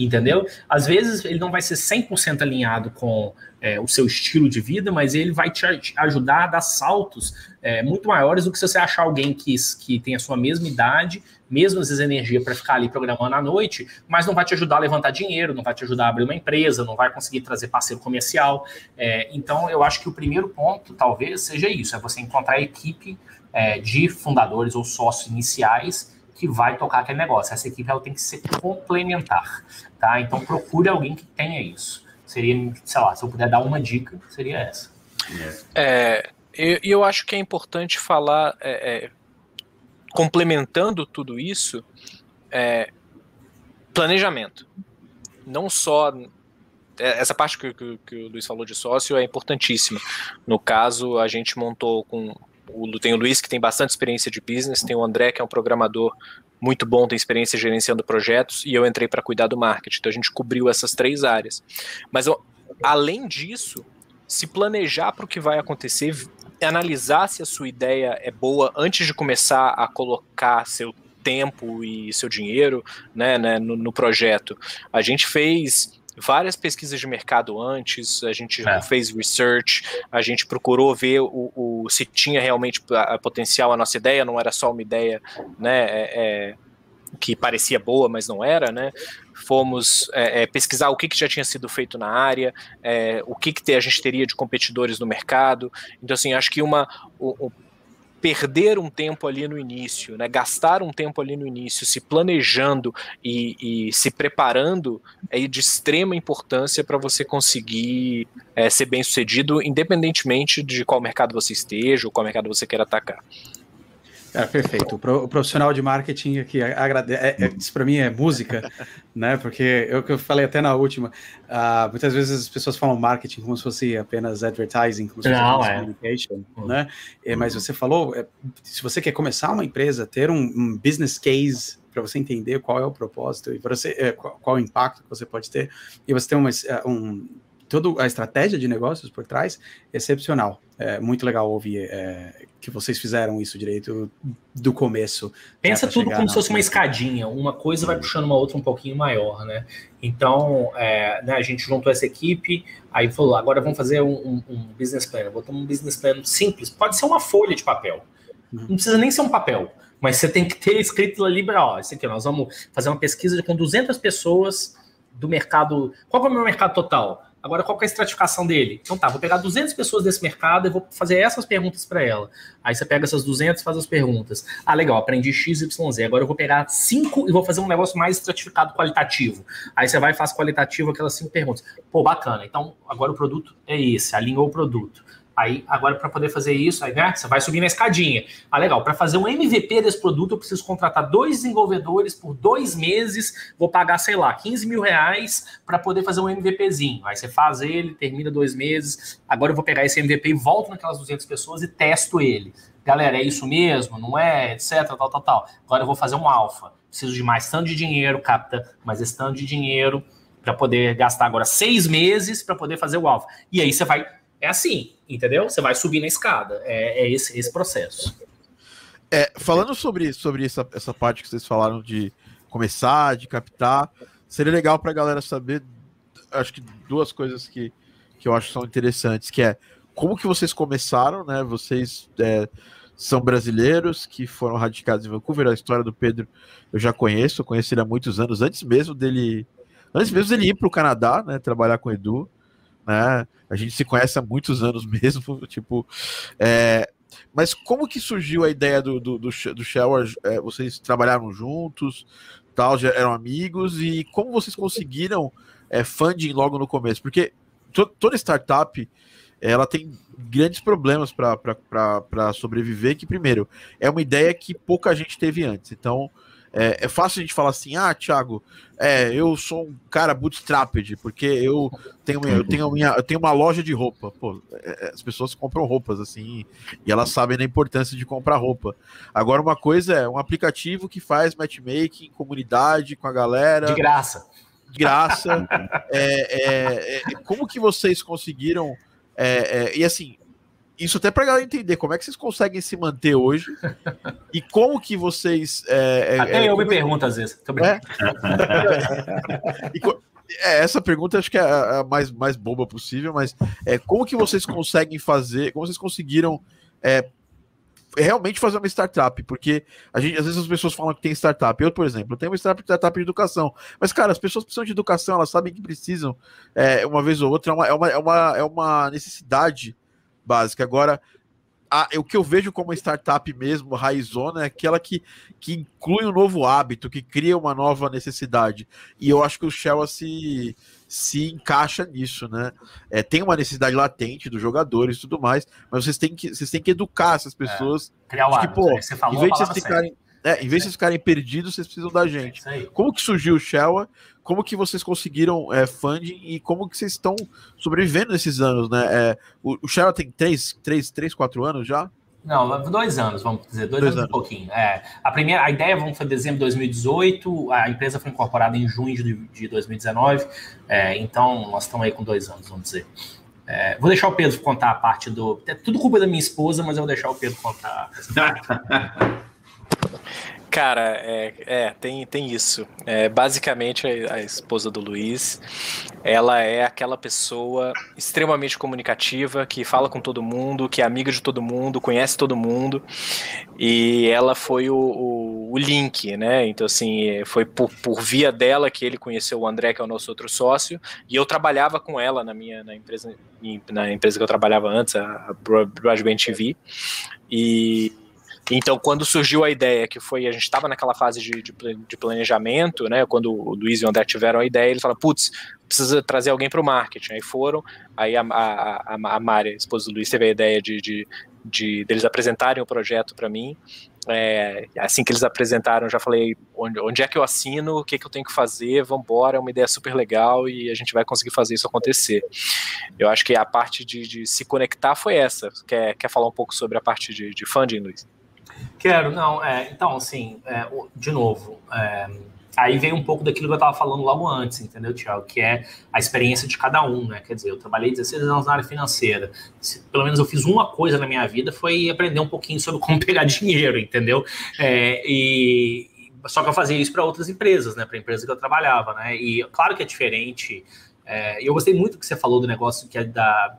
Entendeu? Às vezes ele não vai ser 100% alinhado com é, o seu estilo de vida, mas ele vai te ajudar a dar saltos é, muito maiores do que se você achar alguém que, que tem a sua mesma idade, mesmas vezes energia para ficar ali programando à noite, mas não vai te ajudar a levantar dinheiro, não vai te ajudar a abrir uma empresa, não vai conseguir trazer parceiro comercial. É, então, eu acho que o primeiro ponto, talvez, seja isso: é você encontrar a equipe é, de fundadores ou sócios iniciais que vai tocar aquele negócio. Essa equipe ela tem que ser complementar, tá? Então procure alguém que tenha isso. Seria, sei lá, se eu puder dar uma dica, seria essa. É, eu, eu, acho que é importante falar, é, é, complementando tudo isso, é, planejamento. Não só é, essa parte que, que, que, o Luiz falou de sócio é importantíssima. No caso, a gente montou com o, tem o Luiz que tem bastante experiência de business, tem o André que é um programador muito bom, tem experiência gerenciando projetos e eu entrei para cuidar do marketing. Então a gente cobriu essas três áreas. Mas além disso, se planejar para o que vai acontecer, analisar se a sua ideia é boa antes de começar a colocar seu tempo e seu dinheiro né, né no, no projeto. A gente fez várias pesquisas de mercado antes, a gente é. fez research, a gente procurou ver o, o se tinha realmente a, a potencial a nossa ideia, não era só uma ideia, né, é, é, que parecia boa, mas não era, né? Fomos é, é, pesquisar o que, que já tinha sido feito na área, é, o que, que a gente teria de competidores no mercado. Então, assim, acho que uma, o, perder um tempo ali no início, né, gastar um tempo ali no início, se planejando e, e se preparando é de extrema importância para você conseguir é, ser bem sucedido, independentemente de qual mercado você esteja ou qual mercado você queira atacar. É, perfeito. O profissional de marketing aqui agradece. É, é, isso para mim é música, né? Porque eu que eu falei até na última, uh, muitas vezes as pessoas falam marketing como se fosse apenas advertising, como se fosse Não, é. communication, uhum. né? É, mas você falou, é, se você quer começar uma empresa, ter um, um business case para você entender qual é o propósito e você é, qual, qual, o impacto que você pode ter e você ter uma, é, um toda a estratégia de negócios por trás, excepcional. É muito legal ouvir é, que vocês fizeram isso direito do começo. Né, Pensa tudo como se fosse uma escadinha, uma coisa vai puxando uma outra um pouquinho maior, né? Então, é, né, a gente juntou essa equipe, aí falou, agora vamos fazer um, um, um business plan. Botamos um business plan simples, pode ser uma folha de papel, uhum. não precisa nem ser um papel, mas você tem que ter escrito ali, ó, isso aqui, nós vamos fazer uma pesquisa com 200 pessoas do mercado, qual é o meu mercado total? Agora, qual é a estratificação dele? Então tá, vou pegar 200 pessoas desse mercado e vou fazer essas perguntas para ela. Aí você pega essas 200 e faz as perguntas. Ah, legal, aprendi X, Y. Agora eu vou pegar cinco e vou fazer um negócio mais estratificado qualitativo. Aí você vai e faz qualitativo aquelas cinco perguntas. Pô, bacana. Então, agora o produto é esse, alinhou o produto. Aí, agora, para poder fazer isso, aí, né, você vai subir na escadinha. Ah, legal. Para fazer um MVP desse produto, eu preciso contratar dois desenvolvedores por dois meses. Vou pagar, sei lá, 15 mil reais para poder fazer um MVPzinho. Aí você faz ele, termina dois meses. Agora eu vou pegar esse MVP e volto naquelas 200 pessoas e testo ele. Galera, é isso mesmo? Não é? Etc, tal, tal, tal. Agora eu vou fazer um alfa. Preciso de mais tanto de dinheiro, capta mais esse tanto de dinheiro para poder gastar agora seis meses para poder fazer o alfa. E aí você vai é assim, entendeu? Você vai subir na escada. É, é esse, esse processo. É, falando sobre, sobre essa, essa parte que vocês falaram de começar, de captar, seria legal para a galera saber, acho que duas coisas que, que eu acho são interessantes, que é como que vocês começaram, né? Vocês é, são brasileiros que foram radicados em Vancouver, a história do Pedro eu já conheço, eu conheci ele há muitos anos, antes mesmo dele, antes mesmo dele ir para o Canadá, né? Trabalhar com o Edu né? A gente se conhece há muitos anos mesmo, tipo. É, mas como que surgiu a ideia do, do, do, do Shower? É, vocês trabalharam juntos, tal, já eram amigos, e como vocês conseguiram é, funding logo no começo? Porque to, toda startup ela tem grandes problemas para sobreviver, que primeiro, é uma ideia que pouca gente teve antes. Então, é, é, fácil a gente falar assim, ah, Thiago, é, eu sou um cara bootstrapped, porque eu tenho, eu tenho, minha, eu tenho uma loja de roupa. Pô, é, é, as pessoas compram roupas assim, e elas sabem da importância de comprar roupa. Agora, uma coisa é um aplicativo que faz matchmaking, comunidade com a galera. De graça. De graça. É, é, como que vocês conseguiram. e assim, isso até para galera entender como é que vocês conseguem se manter hoje e como que vocês. É, é, até é, eu me pergunto às vezes. É? é, essa pergunta acho que é a mais, mais boba possível, mas é, como que vocês conseguem fazer, como vocês conseguiram é, realmente fazer uma startup? Porque a gente, às vezes as pessoas falam que tem startup. Eu, por exemplo, tenho uma startup, startup de educação, mas, cara, as pessoas precisam de educação, elas sabem que precisam, é, uma vez ou outra, é é uma, é uma, é uma necessidade básica. Agora, a, o que eu vejo como startup mesmo, raizona, é aquela que, que inclui um novo hábito, que cria uma nova necessidade. E eu acho que o Shell se, se encaixa nisso, né? É, tem uma necessidade latente dos jogadores e tudo mais, mas vocês têm que, vocês têm que educar essas pessoas. É, criar o hábito, que, pô, você falou em vez de vocês ficarem. É, em vez de vocês ficarem perdidos, vocês precisam da gente. Como que surgiu o Shell? Como que vocês conseguiram é, funding e como que vocês estão sobrevivendo nesses anos, né? É, o, o Shell tem três, três, três, quatro anos já? Não, dois anos, vamos dizer, dois, dois anos, anos, e pouquinho. É, a primeira, a ideia vamos foi dezembro de 2018, a empresa foi incorporada em junho de, de 2019, é, então nós estamos aí com dois anos, vamos dizer. É, vou deixar o Pedro contar a parte do. É tudo culpa da minha esposa, mas eu vou deixar o Pedro contar. Cara, é, é, tem, tem isso. É, basicamente, a, a, esposa do Luiz, ela é aquela pessoa extremamente comunicativa, que fala com todo mundo, que é amiga de todo mundo, conhece todo mundo, e ela foi o, o, o link, né? Então, assim, foi por, por, via dela que ele conheceu o André, que é o nosso outro sócio, e eu trabalhava com ela na minha na empresa, na empresa que eu trabalhava antes, a Broadband TV, e então, quando surgiu a ideia, que foi, a gente estava naquela fase de, de, de, planejamento, né? Quando o Luiz e o André tiveram a ideia, eles falaram, putz, precisa trazer alguém para o marketing. Aí foram, aí a, a, a, a Mari, a esposa do Luiz, teve a ideia de, de, de deles apresentarem o projeto para mim. É, assim que eles apresentaram, já falei onde, onde, é que eu assino, o que, que eu tenho que fazer, vamos embora, é uma ideia super legal e a gente vai conseguir fazer isso acontecer. Eu acho que a parte de, de se conectar foi essa. Quer, quer falar um pouco sobre a parte de, de funding, Luiz? Quero, não. É, então, assim, é, de novo, é, aí vem um pouco daquilo que eu estava falando logo antes, entendeu, Tiago? Que é a experiência de cada um, né? Quer dizer, eu trabalhei 16 anos na área financeira. Se, pelo menos eu fiz uma coisa na minha vida, foi aprender um pouquinho sobre como pegar dinheiro, entendeu? É, e só que eu fazia isso para outras empresas, né? Para empresas que eu trabalhava, né? E claro que é diferente. É, eu gostei muito que você falou do negócio que é da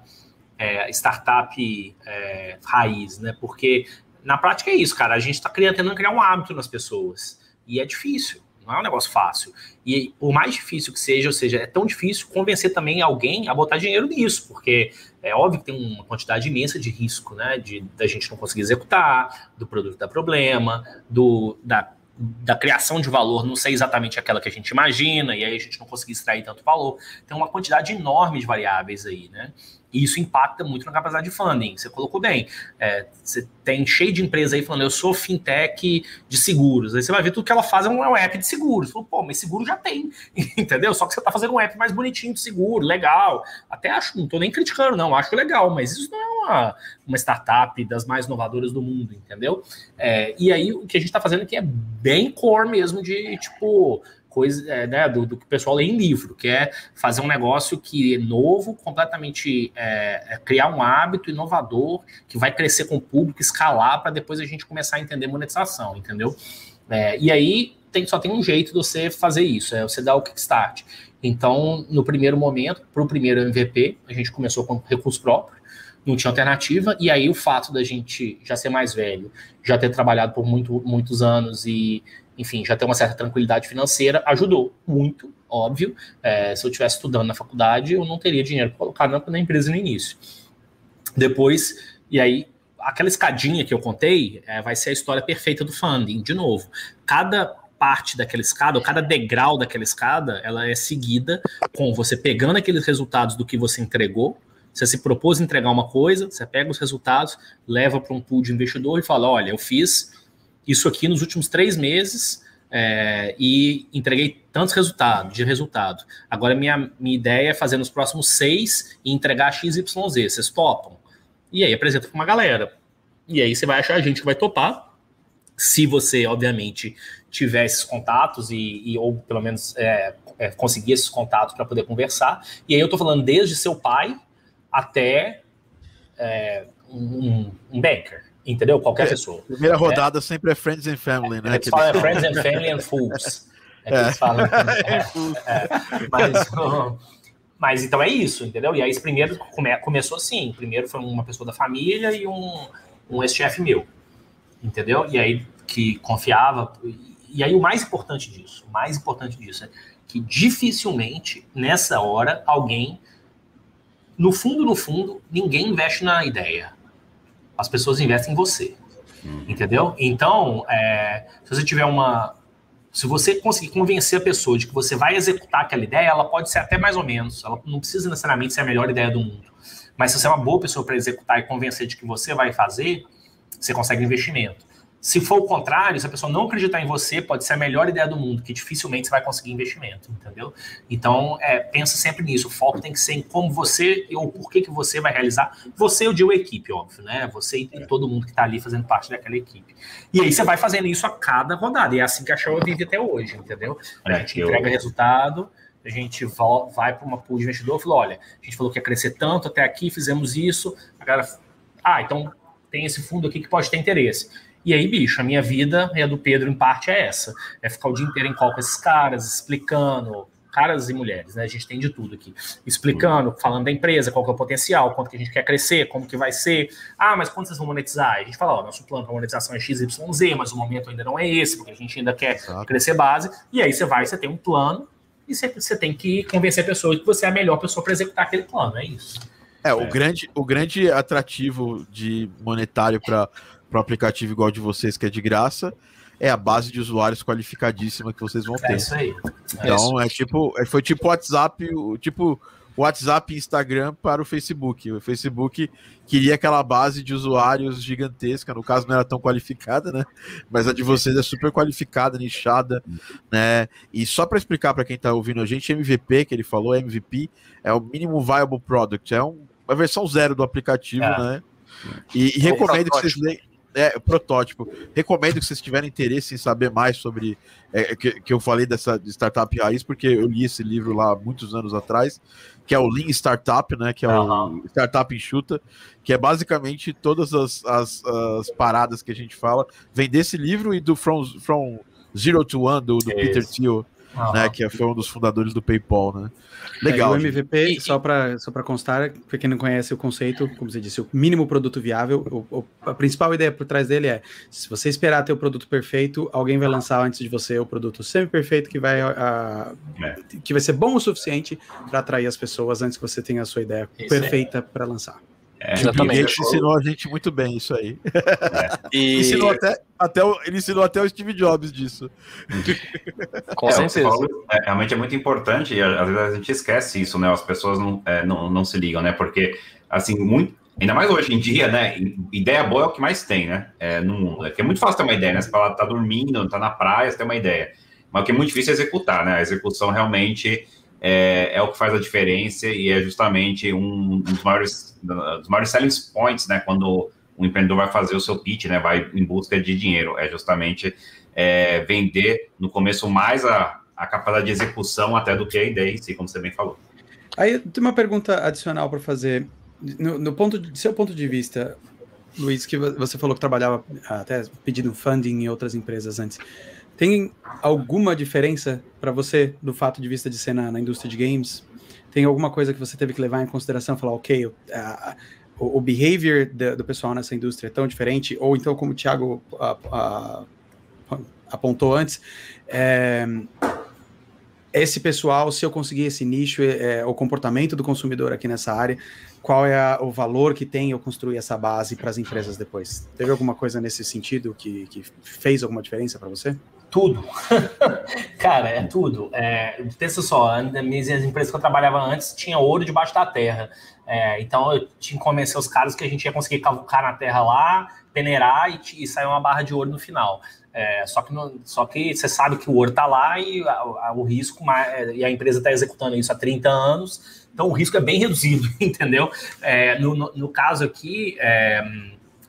é, startup é, raiz, né? Porque na prática é isso, cara. A gente está tentando criar um hábito nas pessoas. E é difícil, não é um negócio fácil. E por mais difícil que seja, ou seja, é tão difícil convencer também alguém a botar dinheiro nisso, porque é óbvio que tem uma quantidade imensa de risco, né? De da gente não conseguir executar, do produto dar problema, do, da, da criação de valor não ser exatamente aquela que a gente imagina, e aí a gente não conseguir extrair tanto valor. Tem uma quantidade enorme de variáveis aí, né? E isso impacta muito na capacidade de funding. Você colocou bem. É, você tem cheio de empresa aí falando, eu sou fintech de seguros. Aí você vai ver tudo que ela faz é um, é app de seguros. Falou, pô, mas seguro já tem, entendeu? Só que você está fazendo um app mais bonitinho de seguro, legal. Até acho, não estou nem criticando, não, acho legal, mas isso não é uma, uma startup das mais inovadoras do mundo, entendeu? É, e aí o que a gente está fazendo aqui é bem core mesmo de, tipo, coisa é, né, do, do, que o pessoal lê em livro, que é fazer um negócio que é novo, completamente é, é criar um hábito inovador que vai crescer com o público, escalar para depois a gente começar a entender monetização, entendeu? É, e aí tem, só tem um jeito de você fazer isso, é você dar o kickstart. Então, no primeiro momento, para o primeiro MVP, a gente começou com recurso próprio, não tinha alternativa, e aí o fato da gente já ser mais velho, já ter trabalhado por muito, muitos anos e enfim, já ter uma certa tranquilidade financeira, ajudou muito, óbvio. É, se eu estivesse estudando na faculdade, eu não teria dinheiro para colocar na, na, empresa no início. Depois, e aí, aquela escadinha que eu contei é, vai ser a história perfeita do funding. De novo, cada parte daquela escada, ou cada degrau daquela escada, ela é seguida com você pegando aqueles resultados do que você entregou. Você se propôs entregar uma coisa, você pega os resultados, leva para um pool de investidor e fala: olha, eu fiz isso aqui nos últimos três meses é, e entreguei tantos resultados, de resultado. Agora, minha, minha ideia é fazer nos próximos seis e entregar XYZ. Vocês topam? E aí apresenta para uma galera. E aí você vai achar a gente que vai topar. Se você, obviamente, tiver esses contatos e, e ou pelo menos é, é, conseguir esses contatos para poder conversar. E aí eu estou falando desde seu pai até é, um, um banker entendeu? Qualquer é, pessoa. Primeira rodada é. sempre é Friends and Family, né? Eles falam é Friends and Family and Fools. É que eles falam. É, é, mas, mas então é isso, entendeu? E aí primeiro come, começou assim. Primeiro foi uma pessoa da família e um, um ex-chefe meu, entendeu? E aí que confiava. E aí o mais importante disso, o mais importante disso é que dificilmente nessa hora alguém, no fundo, no fundo, ninguém investe na ideia as pessoas investem em você. Uhum. Entendeu? Então, é, se você tiver uma. Se você conseguir convencer a pessoa de que você vai executar aquela ideia, ela pode ser até mais ou menos. Ela não precisa necessariamente ser a melhor ideia do mundo. Mas se você é uma boa pessoa para executar e convencer de que você vai fazer, você consegue investimento. Se for o contrário, se a pessoa não acreditar em você, pode ser a melhor ideia do mundo, que dificilmente você vai conseguir investimento, entendeu? Então, é, pensa sempre nisso. O foco tem que ser em como você ou por que, que você vai realizar. Você e o equipe, óbvio, né? Você e todo mundo que está ali fazendo parte daquela equipe. E aí você vai fazendo isso a cada rodada. E é assim que a Show vive até hoje, entendeu? A gente é, entrega eu... resultado, a gente vai para uma pool de investidor e falou: olha, a gente falou que ia crescer tanto até aqui, fizemos isso. A galera, ah, então tem esse fundo aqui que pode ter interesse. E aí, bicho, a minha vida e a do Pedro, em parte, é essa. É ficar o dia inteiro em call com esses caras, explicando, caras e mulheres, né? A gente tem de tudo aqui. Explicando, falando da empresa, qual que é o potencial, quanto que a gente quer crescer, como que vai ser. Ah, mas quando vocês vão monetizar? A gente fala, ó, nosso plano para monetização é XYZ, mas o momento ainda não é esse, porque a gente ainda quer Exato. crescer base. E aí você vai, você tem um plano e você, você tem que convencer a pessoa que você é a melhor pessoa para executar aquele plano, é isso. É, é, o grande, o grande atrativo de monetário para para um aplicativo igual de vocês, que é de graça, é a base de usuários qualificadíssima que vocês vão é ter. É isso aí. É então, é, tipo, é, foi tipo WhatsApp, tipo WhatsApp e Instagram para o Facebook. O Facebook queria aquela base de usuários gigantesca, no caso não era tão qualificada, né? Mas a de vocês é super qualificada, nichada, né? E só para explicar para quem está ouvindo a gente, MVP, que ele falou, MVP, é o Minimum Viable Product, é um, uma versão zero do aplicativo, é. né? E, e recomendo que vocês leiam é, protótipo. Recomendo que vocês tiverem interesse em saber mais sobre é, que, que eu falei dessa de startup raiz, porque eu li esse livro lá muitos anos atrás, que é o Lean Startup, né? Que é uhum. o Startup Enxuta, que é basicamente todas as, as, as, paradas que a gente fala, vem desse livro e do From, From Zero to One, do, do Peter Thiel uhum. né? Que foi um dos fundadores do PayPal, né? Legal. É, o MVP, só para só para constar, para quem não conhece o conceito, como você disse, o mínimo produto viável, o, o, a principal ideia por trás dele é: se você esperar ter o produto perfeito, alguém vai lançar antes de você o produto semi-perfeito que vai a, é. que vai ser bom o suficiente para atrair as pessoas antes que você tenha a sua ideia isso perfeita é. para lançar. É, Exatamente. Ele ensinou a gente muito bem isso aí. É. E... ensinou até, até o, ele ensinou até o Steve Jobs disso. Com é, certeza. Falou, é, realmente é muito importante e às vezes a gente esquece isso, né? As pessoas não, é, não, não se ligam, né? Porque, assim, muito, ainda mais hoje em dia, né? Ideia boa é o que mais tem, né? É, no mundo. É, é muito fácil ter uma ideia, né? Você fala, tá dormindo, tá na praia, você tem uma ideia. Mas o que é muito difícil é executar, né? A execução realmente é, é o que faz a diferença e é justamente um, dos maiores, dos maiores selling points, né? Quando o empreendedor vai fazer o seu pitch, né? Vai em busca de dinheiro. É justamente é, vender no começo mais a, a capacidade de execução até do que a ideia em si, como você bem falou. Aí tem uma pergunta adicional para fazer. No, no, ponto de seu ponto de vista, Luiz, que você falou que trabalhava até pedindo funding em outras empresas antes. Tem alguma diferença para você do fato de vista de ser na, indústria de games? Tem alguma coisa que você teve que levar em consideração? Falar, ok, uh, o, o, behavior do, pessoal nessa indústria é tão diferente? Ou então, como o Thiago uh, uh, apontou antes, é, esse pessoal, se eu conseguir esse nicho, é, é, o comportamento do consumidor aqui nessa área, qual é a, o valor que tem eu construir essa base para as empresas depois? Teve alguma coisa nesse sentido que, que fez alguma diferença para você? Tudo. Cara, é tudo. É, pensa só, minhas empresas que eu trabalhava antes tinha ouro debaixo da terra. É, então eu tinha que convencer os caras que a gente ia conseguir cavucar na terra lá, peneirar e, e sair uma barra de ouro no final. É, só, que só que você sabe que o ouro está lá e a, a, o risco, e a empresa está executando isso há 30 anos, então o risco é bem reduzido, entendeu? É, no, no, no, caso aqui, é,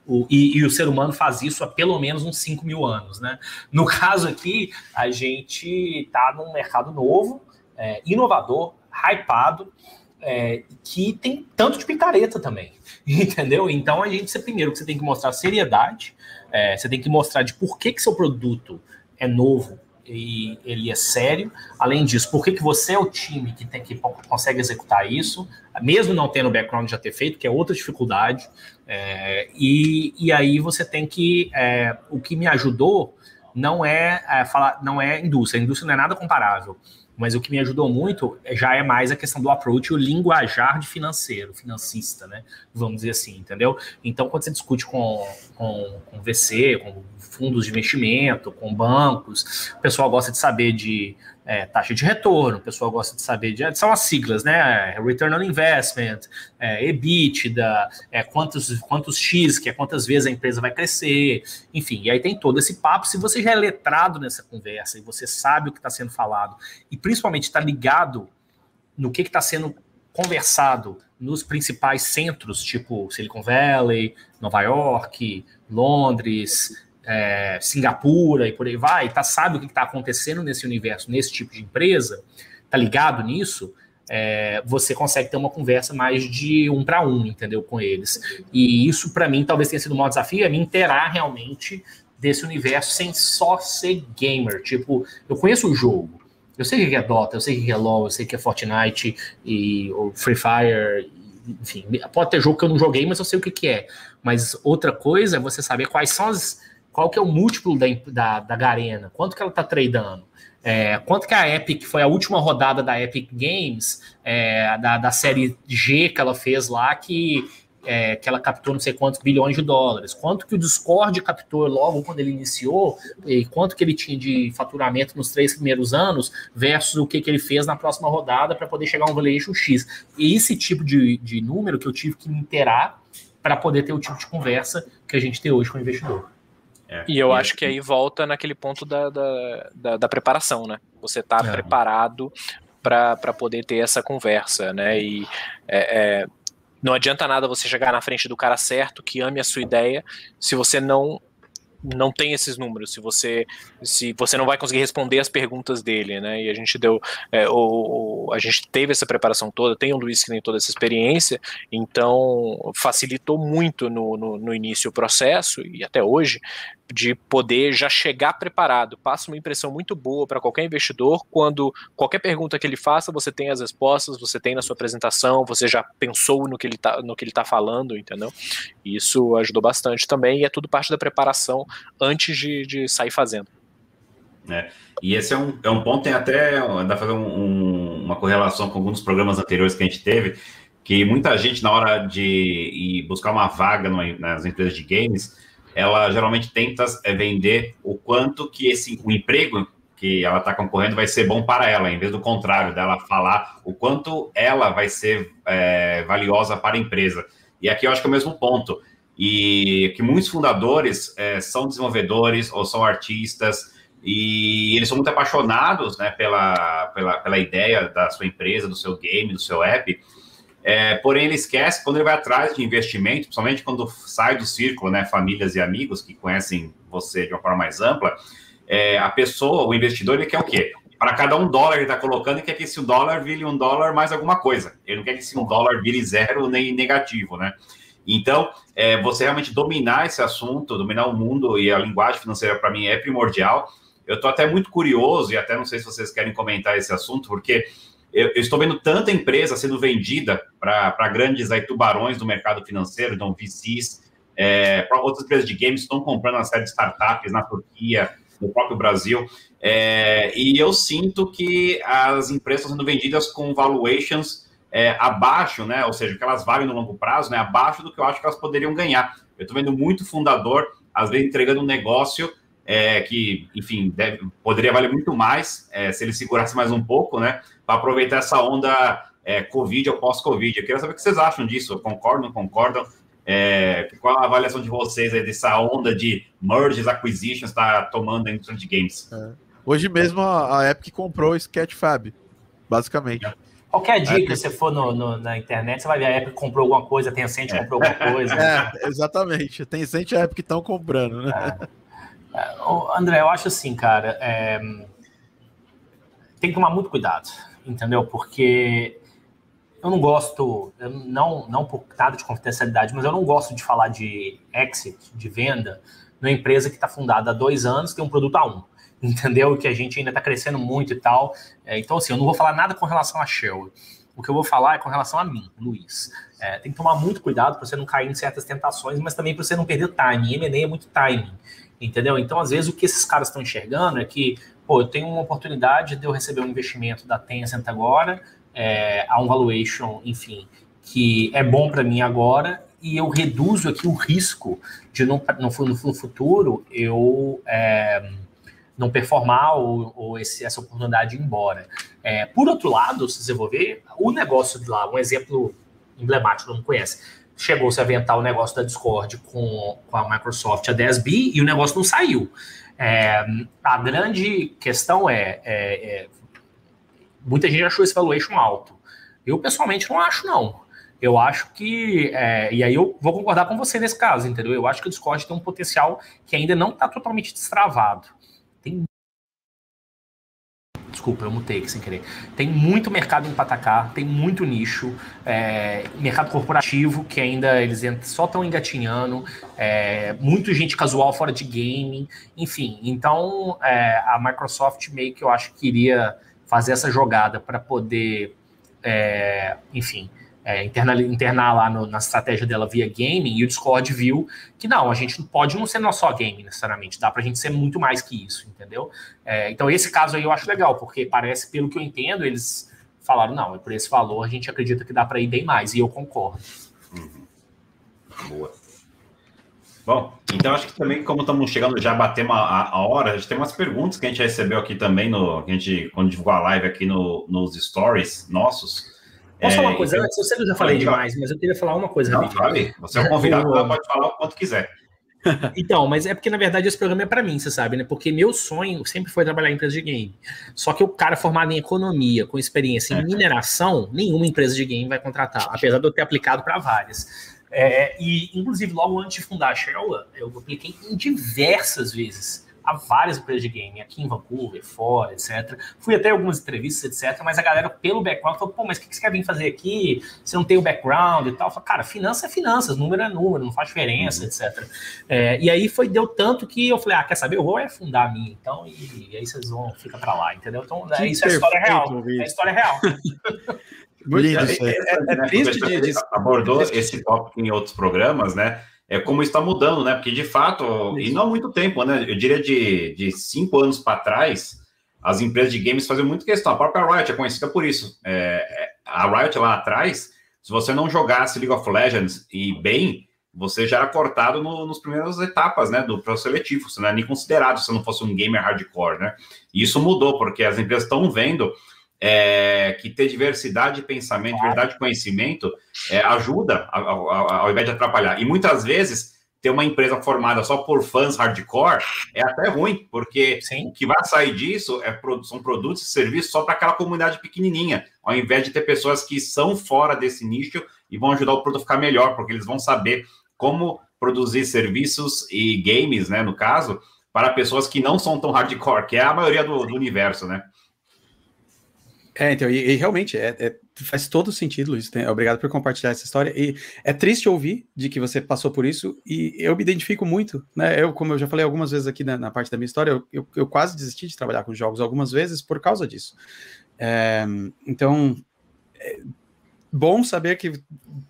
o, e, e, o ser humano faz isso há pelo menos uns 5 mil anos, né? No caso aqui, a gente está num mercado novo, é, inovador, hypado, é, que tem tanto de picareta também, entendeu? Então a gente, primeiro, você tem que mostrar seriedade, é, você tem que mostrar de por que, que seu produto é novo e ele é sério. Além disso, por que, que você é o time que, tem, que consegue executar isso, mesmo não tendo o background já ter feito, que é outra dificuldade. É, e, e aí você tem que. É, o que me ajudou não é, é, falar, não é indústria. A indústria não é nada comparável. mas o que me ajudou muito já é mais a questão do approach, o linguajar de financeiro, financista, né? Vamos dizer assim, entendeu? Então, quando você discute com, com, com VC, com fundos de investimento, com bancos, o pessoal gosta de saber de é, taxa de retorno, o pessoal gosta de saber de. São as siglas, né? Return on Investment, é, EBITDA, é, quantos, quantos X, que é quantas vezes a empresa vai crescer, enfim. E aí tem todo esse papo. Se você já é letrado nessa conversa e você sabe o que está sendo falado, e principalmente está ligado no que está sendo conversado nos principais centros, tipo Silicon Valley, Nova York, Londres, é, Singapura e por aí vai, tá, sabe o que está acontecendo nesse universo, nesse tipo de empresa, tá ligado nisso, é, você consegue ter uma conversa mais de um para um, entendeu, com eles. E isso, para mim, talvez tenha sido o maior desafio, é me inteirar realmente desse universo sem só ser gamer. Tipo, eu conheço o jogo, eu sei o que é Dota, eu sei o que é LoL, eu sei o que é Fortnite e Free Fire, enfim, pode ter jogo que eu não joguei, mas eu sei o que, que é. Mas outra coisa é você saber quais são as qual que é o múltiplo da, da, da Garena, quanto que ela está tradando, é, quanto que a Epic, foi a última rodada da Epic Games, é, da, da série G que ela fez lá, que, é, que ela captou não sei quantos bilhões de dólares, quanto que o Discord captou logo quando ele iniciou, e quanto que ele tinha de faturamento nos três primeiros anos, versus o que, que ele fez na próxima rodada para poder chegar a um valuation X. E esse tipo de, de número que eu tive que me inteirar para poder ter o tipo de conversa que a gente tem hoje com o investidor. É, e eu e acho que aí volta naquele ponto da, da, da, da preparação, né? Você está é. preparado para poder ter essa conversa, né? E é, é, não adianta nada você chegar na frente do cara certo, que ame a sua ideia, se você não não tem esses números, se você se você não vai conseguir responder as perguntas dele, né? E a gente deu é, o, o, a gente teve essa preparação toda, tem o Luiz que tem toda essa experiência, então facilitou muito no, no, no início o processo e até hoje de poder já chegar preparado. Passa uma impressão muito boa para qualquer investidor quando qualquer pergunta que ele faça, você tem as respostas, você tem na sua apresentação, você já pensou no que ele está no que ele tá falando, entendeu? Isso ajudou bastante também e é tudo parte da preparação antes de, de sair fazendo. É. E esse é um, é um ponto, tem até dá fazer um, um, uma correlação com alguns programas anteriores que a gente teve, que muita gente, na hora de ir buscar uma vaga nas empresas de games, ela geralmente tenta é, vender o quanto que esse o emprego que ela está concorrendo vai ser bom para ela, em vez do contrário, dela falar o quanto ela vai ser é, valiosa para a empresa. E aqui eu acho que é o mesmo ponto. E que muitos fundadores é, são desenvolvedores ou são artistas, e eles são muito apaixonados né, pela, pela, pela ideia da sua empresa, do seu game, do seu app, é, porém, ele esquece quando ele vai atrás de investimento, principalmente quando sai do círculo, né, famílias e amigos que conhecem você de uma forma mais ampla, é, a pessoa, o investidor, ele quer o quê? Para cada um dólar que ele está colocando, ele quer que esse um dólar vire um dólar mais alguma coisa. Ele não quer que esse um dólar vire zero nem negativo, né? Então, é, você realmente dominar esse assunto, dominar o mundo e a linguagem financeira, para mim, é primordial. Eu estou até muito curioso, e até não sei se vocês querem comentar esse assunto, porque eu, eu estou vendo tanta empresa sendo vendida para grandes aí, tubarões do mercado financeiro, então VCs, é, outras empresas de games estão comprando uma série de startups na Turquia, no próprio Brasil, é, e eu sinto que as empresas estão sendo vendidas com valuations é, abaixo, né? Ou seja, que elas valem no longo prazo, né? Abaixo do que eu acho que elas poderiam ganhar. Eu estou vendo muito fundador, às vezes, entregando um negócio é, que, enfim, deve, poderia valer muito mais é, se ele segurasse mais um pouco, né? Para aproveitar essa onda é, Covid ou pós-Covid. Eu queria saber o que vocês acham disso. Concordam, não concordam? É, qual a avaliação de vocês aí dessa onda de mergers, acquisitions está tomando a indústria de games? É. Hoje mesmo a, a Epic comprou o Sketchfab, basicamente. Qualquer dia que você for no, no, na internet, você vai ver a Epic comprou alguma coisa, a Tencent é. comprou alguma coisa. É, exatamente. Tencent e a Epic estão comprando, né? É. André, eu acho assim, cara, é... tem que tomar muito cuidado, entendeu? Porque eu não gosto, eu não, não por nada de confidencialidade, mas eu não gosto de falar de exit, de venda, numa empresa que está fundada há dois anos, tem um produto a um, entendeu? Que a gente ainda está crescendo muito e tal. É, então, assim, eu não vou falar nada com relação a Shell. O que eu vou falar é com relação a mim, Luiz. É, tem que tomar muito cuidado para você não cair em certas tentações, mas também para você não perder timing. M&A é muito timing entendeu? Então, às vezes, o que esses caras estão enxergando é que, pô, eu tenho uma oportunidade de eu receber um investimento da Tencent agora, é, a um valuation, enfim, que é bom para mim agora, e eu reduzo aqui o risco de no, no, no futuro eu é, não performar ou, ou esse, essa oportunidade ir embora. É, por outro lado, se você for ver, o negócio de lá, um exemplo emblemático, não conhece, chegou-se a aventar o negócio da Discord com, com a Microsoft a 10 bi e o negócio não saiu. É, a grande questão é, é, é, muita gente achou esse valuation alto. Eu pessoalmente não acho não. Eu acho que, é, e aí eu vou concordar com você nesse caso, entendeu? Eu acho que o Discord tem um potencial que ainda não está totalmente destravado. Tem Desculpa, eu mutei aqui sem querer. Tem muito mercado em patacar, tem muito nicho, é, mercado corporativo que ainda eles só estão engatinhando, é, muito gente casual fora de gaming, enfim. Então é, a Microsoft meio que eu acho que iria fazer essa jogada para poder, é, enfim, é, internar, internar lá no, na estratégia dela via gaming, e o Discord viu que não, a gente pode não ser só gaming necessariamente, dá pra gente ser muito mais que isso, entendeu? É, então esse caso aí eu acho legal, porque parece, pelo que eu entendo, eles falaram, não, por esse valor a gente acredita que dá para ir bem mais, e eu concordo. Uhum. Boa. Bom, então acho que também, como estamos chegando, já batemos a, a hora, a gente tem umas perguntas que a gente recebeu aqui também, no, que a gente, quando divulgou a live aqui no, nos stories nossos, Posso é, falar uma coisa então, antes? Eu sei que eu já falei demais, mas eu queria falar uma coisa. Não, fale. Você é um convidado, eu... pode falar o quanto quiser. Então, mas é porque na verdade esse programa é para mim, você sabe, né? Porque meu sonho sempre foi trabalhar em empresa de game. Só que o cara formado em economia, com experiência em é. mineração, nenhuma empresa de game vai contratar, apesar de eu ter aplicado para várias. É, e, inclusive, logo antes de fundar a Sherwa, eu apliquei em diversas vezes a várias empresas de game, aqui em Vancouver, fora, etc. Fui até algumas entrevistas, etc. Mas a galera, pelo background, falou: pô, mas o que você quer vir fazer aqui? Você não tem o background e tal. Eu falei, cara, finança é finanças, número é número, não faz diferença, uhum. etc. É, e aí foi, deu tanto que eu falei: ah, quer saber? Eu vou é fundar a minha, então, e, e aí vocês vão, fica pra lá, entendeu? Então, é, isso é história real. É história real. Lindo, é, é, é, é, triste de, de, abordou esse tópico em outros programas, né? É como está mudando, né? Porque de fato, e não há muito tempo, né? Eu diria de, de cinco anos para trás, as empresas de games faziam muito questão. A própria Riot é conhecida por isso. É, é, a Riot lá atrás, se você não jogasse League of Legends e bem, você já era cortado no, nos primeiras etapas, né, do processo seletivo. Você não é nem considerado se não fosse um gamer hardcore, né? E isso mudou porque as empresas estão vendo é, que ter diversidade de pensamento, diversidade de conhecimento é, ajuda a, a, a, ao invés de atrapalhar. E muitas vezes ter uma empresa formada só por fãs hardcore é até ruim, porque Sim. o que vai sair disso é, são produtos e serviços só para aquela comunidade pequenininha, ao invés de ter pessoas que são fora desse nicho e vão ajudar o produto a ficar melhor, porque eles vão saber como produzir serviços e games, né, no caso, para pessoas que não são tão hardcore, que é a maioria do, do universo, né? É, então, e, e realmente é, é, faz todo sentido, Luiz. Tem, obrigado por compartilhar essa história. E é triste ouvir de que você passou por isso, e eu me identifico muito, né? Eu, como eu já falei algumas vezes aqui na, na parte da minha história, eu, eu, eu, quase desisti de trabalhar com jogos algumas vezes por causa disso. É, então, é bom saber que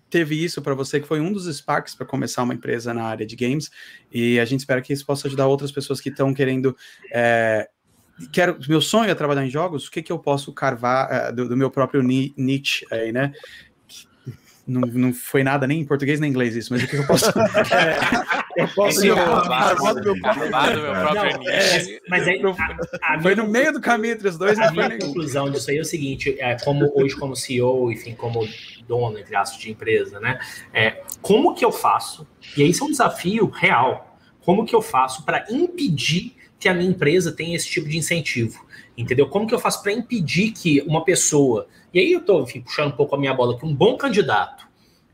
teve isso para você, que foi um dos sparks para começar uma empresa na área de games, e a gente espera que isso possa ajudar outras pessoas que estão querendo é, quero, meu sonho é trabalhar em jogos, o que, que eu posso carvar uh, do, do, meu próprio niche aí, né? Não, não foi nada nem em português nem em inglês isso, mas o que, que eu posso. é, eu posso carvar do meu próprio niche. Mas aí, a, a foi no meio do caminho entre os dois. A minha conclusão disso aí é o seguinte: é, como hoje, como CEO, enfim, como dono, entre aspas, de empresa, né? É, como que eu faço? E aí isso é um desafio real. Como que eu faço para impedir que a minha empresa tem esse tipo de incentivo? Entendeu? Como que eu faço para impedir que uma pessoa, e aí eu estou puxando um pouco a minha bola, que um bom candidato,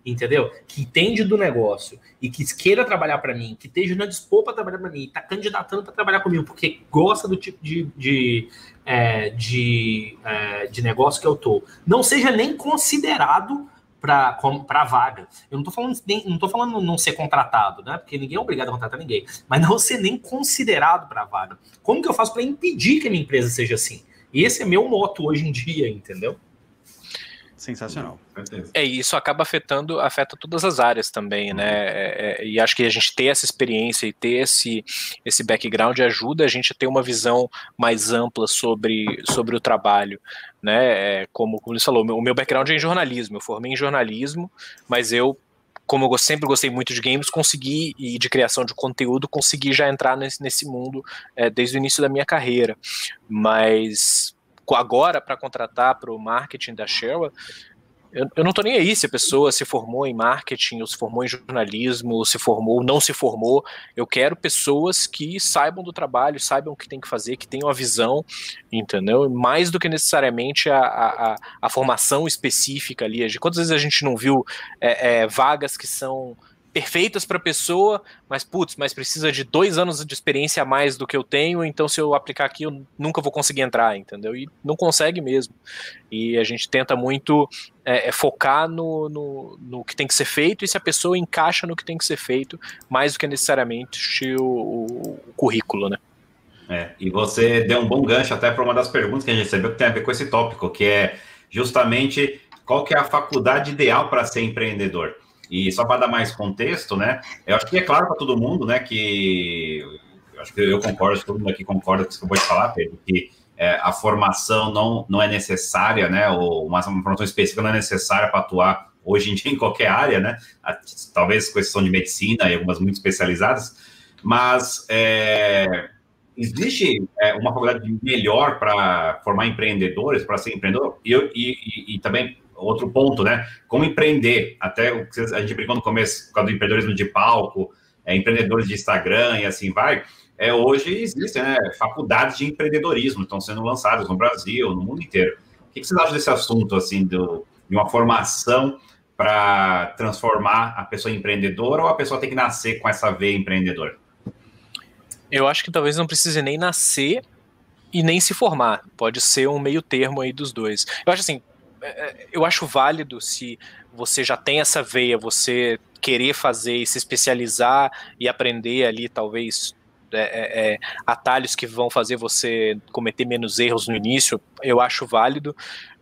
entendeu? Que entende do negócio e que queira trabalhar para mim, que esteja na dispor para trabalhar para mim, está candidatando para trabalhar comigo, porque gosta do tipo de, de, é, de, é, de negócio que eu tô, não seja nem considerado para a vaga. Eu não estou falando não tô falando não ser contratado, né? Porque ninguém é obrigado a contratar ninguém, mas não ser nem considerado para a vaga. Como que eu faço para impedir que a minha empresa seja assim? E esse é meu moto hoje em dia, entendeu? Sensacional. É, e isso acaba afetando, afeta todas as áreas também, né? É, é, e acho que a gente ter essa experiência e ter esse, esse background ajuda a gente a ter uma visão mais ampla sobre, sobre o trabalho, né? É, como, como você falou, o meu background é em jornalismo, eu formei em jornalismo, mas eu como eu sempre gostei muito de games, consegui, e de criação de conteúdo, consegui já entrar nesse, nesse mundo é, desde o início da minha carreira. Mas agora, para contratar para o marketing da Sherwa, eu, eu não estou nem aí se a pessoa se formou em marketing, ou se formou em jornalismo, ou se formou, ou não se formou. Eu quero pessoas que saibam do trabalho, saibam o que tem que fazer, que tenham a visão, entendeu? Mais do que necessariamente a, a, a formação específica ali. Quantas vezes a gente não viu é, é, vagas que são perfeitas para a pessoa, mas putz, mas precisa de dois anos de experiência a mais do que eu tenho, então se eu aplicar aqui eu nunca vou conseguir entrar, entendeu? E não consegue mesmo. E a gente tenta muito é, é focar no, no, no, que tem que ser feito e se a pessoa encaixa no que tem que ser feito, mais do que necessariamente o, o, o currículo, né? É, e você deu um bom gancho até para uma das perguntas que a gente recebeu que tem a ver com esse tópico, que é justamente qual que é a faculdade ideal para ser empreendedor. E só para dar mais contexto, né? Eu acho que é claro para todo mundo, né, que eu acho que eu concordo, todo mundo aqui concorda com o que você acabou de falar, Pedro, que é, a formação não, não é necessária, né? Ou uma, formação específica não é necessária para atuar hoje em dia em qualquer área, né? Talvez com exceção de medicina e algumas muito especializadas, mas é, existe é, uma faculdade melhor para formar empreendedores, para ser empreendedor? E, e, e, e também outro ponto, né? Como empreender, até o que a gente brincou no começo, por causa do empreendedorismo de palco, é, empreendedores de Instagram e assim vai. É, hoje existem né, faculdades de empreendedorismo, estão sendo lançadas no Brasil, no mundo inteiro. O que, vocês acham desse assunto, assim, do, de uma formação para transformar a pessoa em empreendedora ou a pessoa tem que nascer com essa veia empreendedora? Eu acho que talvez não precise nem nascer e nem se formar. Pode ser um meio termo aí dos dois. Eu acho assim, eu acho válido se você já tem essa veia, você querer fazer e se especializar e aprender ali, talvez, é, é, é, atalhos que vão fazer você cometer menos erros no início, eu acho válido,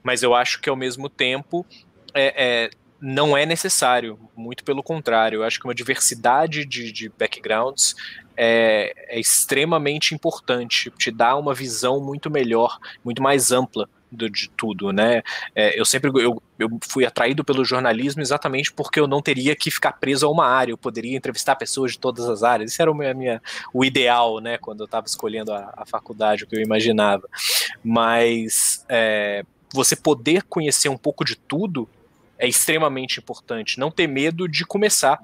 mas eu acho que ao mesmo tempo é, não é necessário, muito pelo contrário, eu acho que uma diversidade de, de backgrounds é, é, extremamente importante, te dá uma visão muito melhor, muito mais ampla de tudo, né? É, eu sempre eu, eu fui atraído pelo jornalismo exatamente porque eu não teria que ficar preso a uma área, eu poderia entrevistar pessoas de todas as áreas. Isso era o, minha, minha o ideal, né? Quando eu estava escolhendo a, a, faculdade, o que eu imaginava. Mas é, você poder conhecer um pouco de tudo é extremamente importante. Não ter medo de começar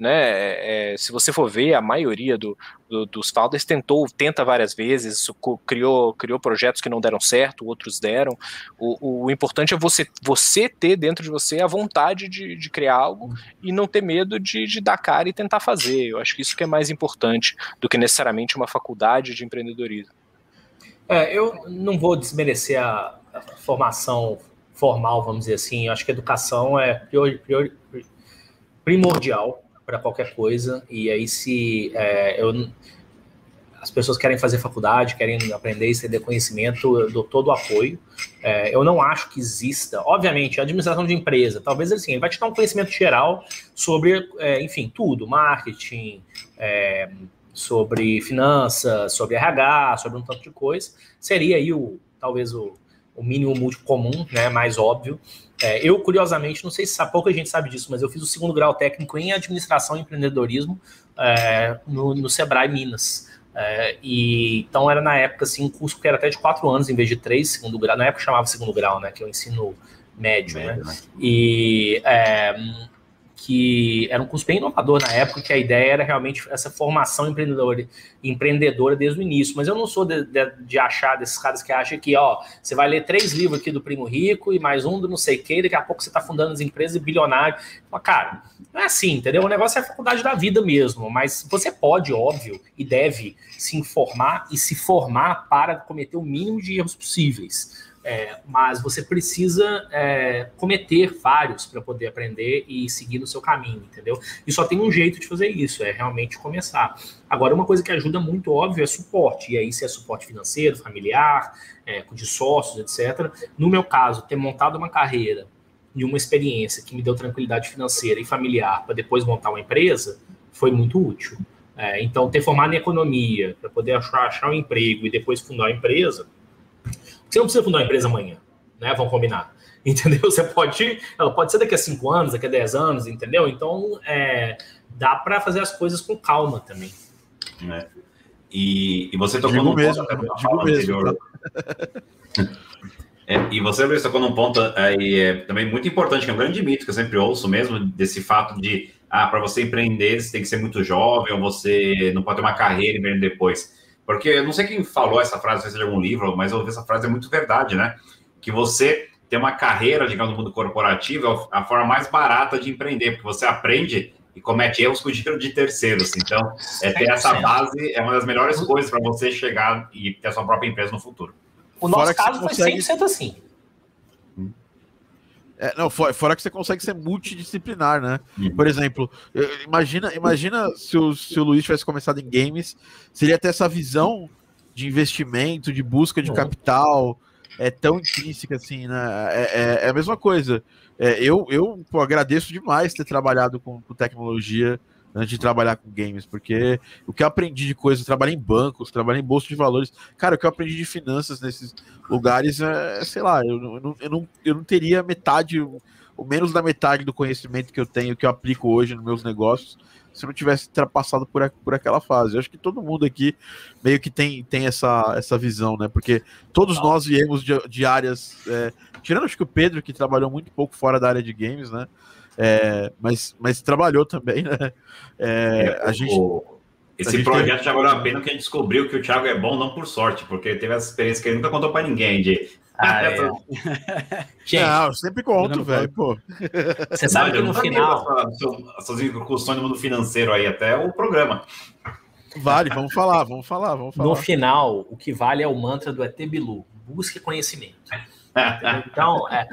né? É, é, se você for ver, a maioria do, do, dos founders tentou, tenta várias vezes, criou, criou projetos que não deram certo, outros deram. O, o importante é você, você ter dentro de você a vontade de, de criar algo e não ter medo de, de dar cara e tentar fazer. Eu acho que isso que é mais importante do que necessariamente uma faculdade de empreendedorismo. É, eu não vou desmerecer a, a formação formal, vamos dizer assim. Eu acho que educação é primordial para qualquer coisa. E aí, se é, eu, as pessoas querem fazer faculdade, querem aprender e ceder conhecimento, eu dou todo o apoio. É, eu não acho que exista, obviamente, a administração de empresa, talvez assim, ele vai te dar um conhecimento geral sobre, é, enfim, tudo, marketing, é, sobre finanças, sobre RH, sobre um tanto de coisa. Seria aí o, talvez o, o mínimo múltiplo comum, né, mais óbvio. É, eu, curiosamente, não sei se pouca gente sabe disso, mas eu fiz o segundo grau técnico em administração e empreendedorismo é, no, no, Sebrae Minas. É, e então era na época assim um curso que era até de quatro anos em vez de três, segundo grau. Na época chamava segundo grau, né? Que é o ensino médio, né? médio né? né? E é, que era um curso bem inovador na época, que a ideia era realmente essa formação empreendedora, empreendedora desde o início. Mas eu não sou de, de, de, achar desses caras que acham que, ó, você vai ler três livros aqui do Primo Rico e mais um do não sei o quê, daqui a pouco você está fundando as empresas e bilionário. Mas, cara, não é assim, entendeu? O negócio é a faculdade da vida mesmo, mas você pode, óbvio, e deve se informar e se formar para cometer o mínimo de erros possíveis. É, mas você precisa é, cometer vários para poder aprender e seguir no seu caminho, entendeu? E só tem um jeito de fazer isso, é realmente começar. Agora, uma coisa que ajuda muito, óbvio, é suporte. E aí, se é suporte financeiro, familiar, é, de sócios, etc. No meu caso, ter montado uma carreira de uma experiência que me deu tranquilidade financeira e familiar para depois montar uma empresa foi muito útil. É, então, ter formado em economia para poder achar, achar um emprego e depois fundar uma empresa, você não precisa fundar uma empresa amanhã, né? Vamos combinar. Entendeu? Você pode, ela pode ser daqui a cinco anos, daqui a dez anos, entendeu? Então, é, dá para fazer as coisas com calma também. É. E, e, você tocou no mesmo, ponto anterior. Tá? É, e você, Luiz, tocou num ponto aí, é, também muito importante, que é um grande mito que eu sempre ouço mesmo, desse fato de, ah, para você empreender, você tem que ser muito jovem, ou você não pode ter uma carreira e depois. Porque eu não sei quem falou essa frase, não sei se é de algum livro, mas eu ouvi essa frase, é muito verdade, né? Que você ter uma carreira, digamos, no mundo corporativo é a forma mais barata de empreender, porque você aprende e comete erros com o dinheiro de terceiros. Então, é, ter essa base é uma das melhores coisas para você chegar e ter a sua própria empresa no futuro. O nosso fora caso foi consegue... 100% assim. É, não, fora, que você consegue ser multidisciplinar, né? Uhum. Por exemplo, imagina, imagina se o, se o Luiz tivesse começado em games, seria ter essa visão de investimento, de busca de uhum. capital, é tão intrínseca assim, né? É, é, é a mesma coisa. É, eu eu pô, agradeço demais ter trabalhado com, com tecnologia antes de trabalhar com games, porque o que eu aprendi de coisas, trabalhei em bancos, trabalhei em bolsa de valores, cara, o que eu aprendi de finanças nesses lugares é, sei lá, eu, não, eu, não, eu não teria metade, ou menos da metade do conhecimento que eu tenho, que eu aplico hoje nos meus negócios, se eu não tivesse passado por, por aquela fase. Eu acho que todo mundo aqui meio que tem, tem essa, essa visão, né? Porque todos nós viemos de, de áreas. É, tirando acho que o Pedro, que trabalhou muito pouco fora da área de games, né? É, mas, mas trabalhou também, né? É, é a gente. Esse gente projeto teve... já valeu a pena que a gente descobriu que o Thiago é bom, não por sorte, porque teve essa experiência que ele nunca contou para ninguém de. Ah, é. gente, não, eu sempre conto, velho, pô. Você sabe que no final. Suas incursões no mundo financeiro aí, até o programa. Vale, vamos falar, vamos falar, vamos falar. No final, o que vale é o mantra do ET Bilu: busque conhecimento. Então, é,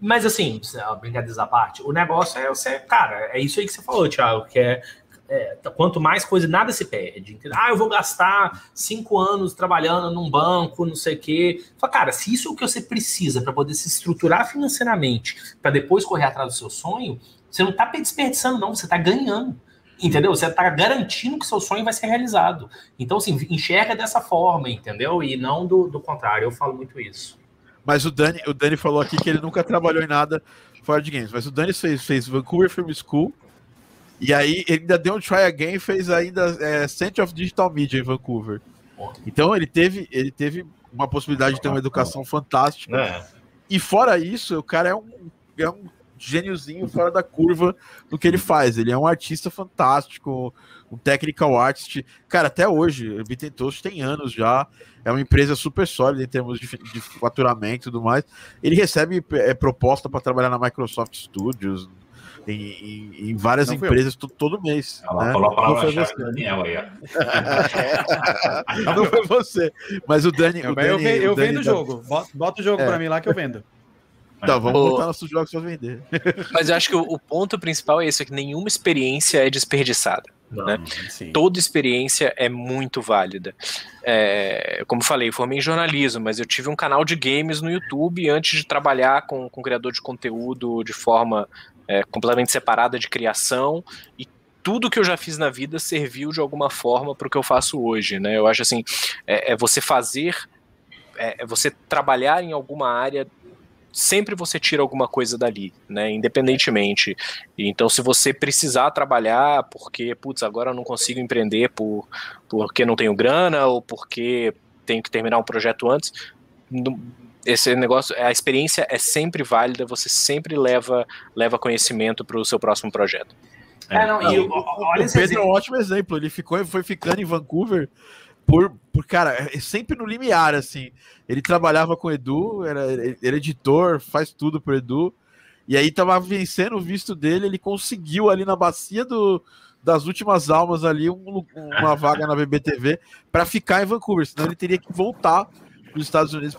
mas assim, brincadeiras à parte, o negócio é você, cara, é isso aí que você falou, Thiago, que é, é quanto mais coisa, nada se perde. Entendeu? Ah, eu vou gastar cinco anos trabalhando num banco, não sei o quê. Fala, cara, se isso é o que você precisa para poder se estruturar financeiramente, para depois correr atrás do seu sonho, você não está desperdiçando, não, você está ganhando. Entendeu? Você está garantindo que seu sonho vai ser realizado. Então, assim, enxerga dessa forma, entendeu? E não do, do contrário. Eu falo muito isso. Mas o Dani, o Dani falou aqui que ele nunca trabalhou em nada fora de games. Mas o Dani fez, fez Vancouver Film School. E aí ele ainda deu um try again e fez ainda é, Center of Digital Media em Vancouver. Então ele teve, ele teve uma possibilidade de ter uma educação fantástica. É. E fora isso, o cara é um, é um gêniozinho fora da curva do que ele faz. Ele é um artista fantástico, um technical artist. Cara, até hoje, o Toast tem anos já. É uma empresa super sólida em termos de, de faturamento e tudo mais. Ele recebe é, proposta para trabalhar na Microsoft Studios, em, em, em, várias não empresas todo, todo mês. Ela né? falou a palavra não foi Daniel aí. não foi você. Mas o Dani. Eu, o Dani, eu, eu, eu vendo o jogo. Bota, bota o jogo é. para mim lá que eu vendo. Então, vamos o... botar nossos jogos para vender. Mas eu acho que o, o, ponto principal é esse: é que nenhuma experiência é desperdiçada. Não, né? Toda experiência é muito válida. É, como falei, formei em jornalismo, mas eu tive um canal de games no YouTube antes de trabalhar com, com criador de conteúdo de forma é, completamente separada de criação e tudo que eu já fiz na vida serviu de alguma forma para o que eu faço hoje, né? Eu acho assim, é, é você fazer, é, é você trabalhar em alguma área sempre você tira alguma coisa dali, né? Independentemente. Então, se você precisar trabalhar porque, putz, agora eu não consigo empreender por, porque não tenho grana ou porque tenho que terminar um projeto antes, esse negócio, a experiência é sempre válida, você sempre leva, leva conhecimento para o seu próximo projeto. É, não, e, olha o Pedro é um ótimo exemplo. Ele ficou, foi ficando em Vancouver por, por cara, é sempre no limiar, assim. Ele trabalhava com o Edu, era, era editor, faz tudo pro Edu. E aí tava vencendo o visto dele, ele conseguiu ali na bacia do, das últimas almas ali um, uma vaga na BBTV para ficar em Vancouver, senão ele teria que voltar para os Estados Unidos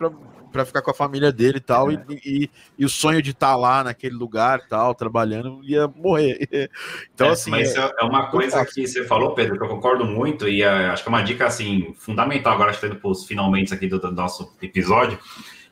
para ficar com a família dele e tal, é. e, e, e, o sonho de estar tá lá naquele lugar tal, trabalhando, ia morrer. Então, é, assim. Mas é, é uma coisa que você falou, Pedro, que eu concordo muito, e uh, acho que é uma dica assim, fundamental, agora estando para os finalmente aqui do, do, nosso episódio,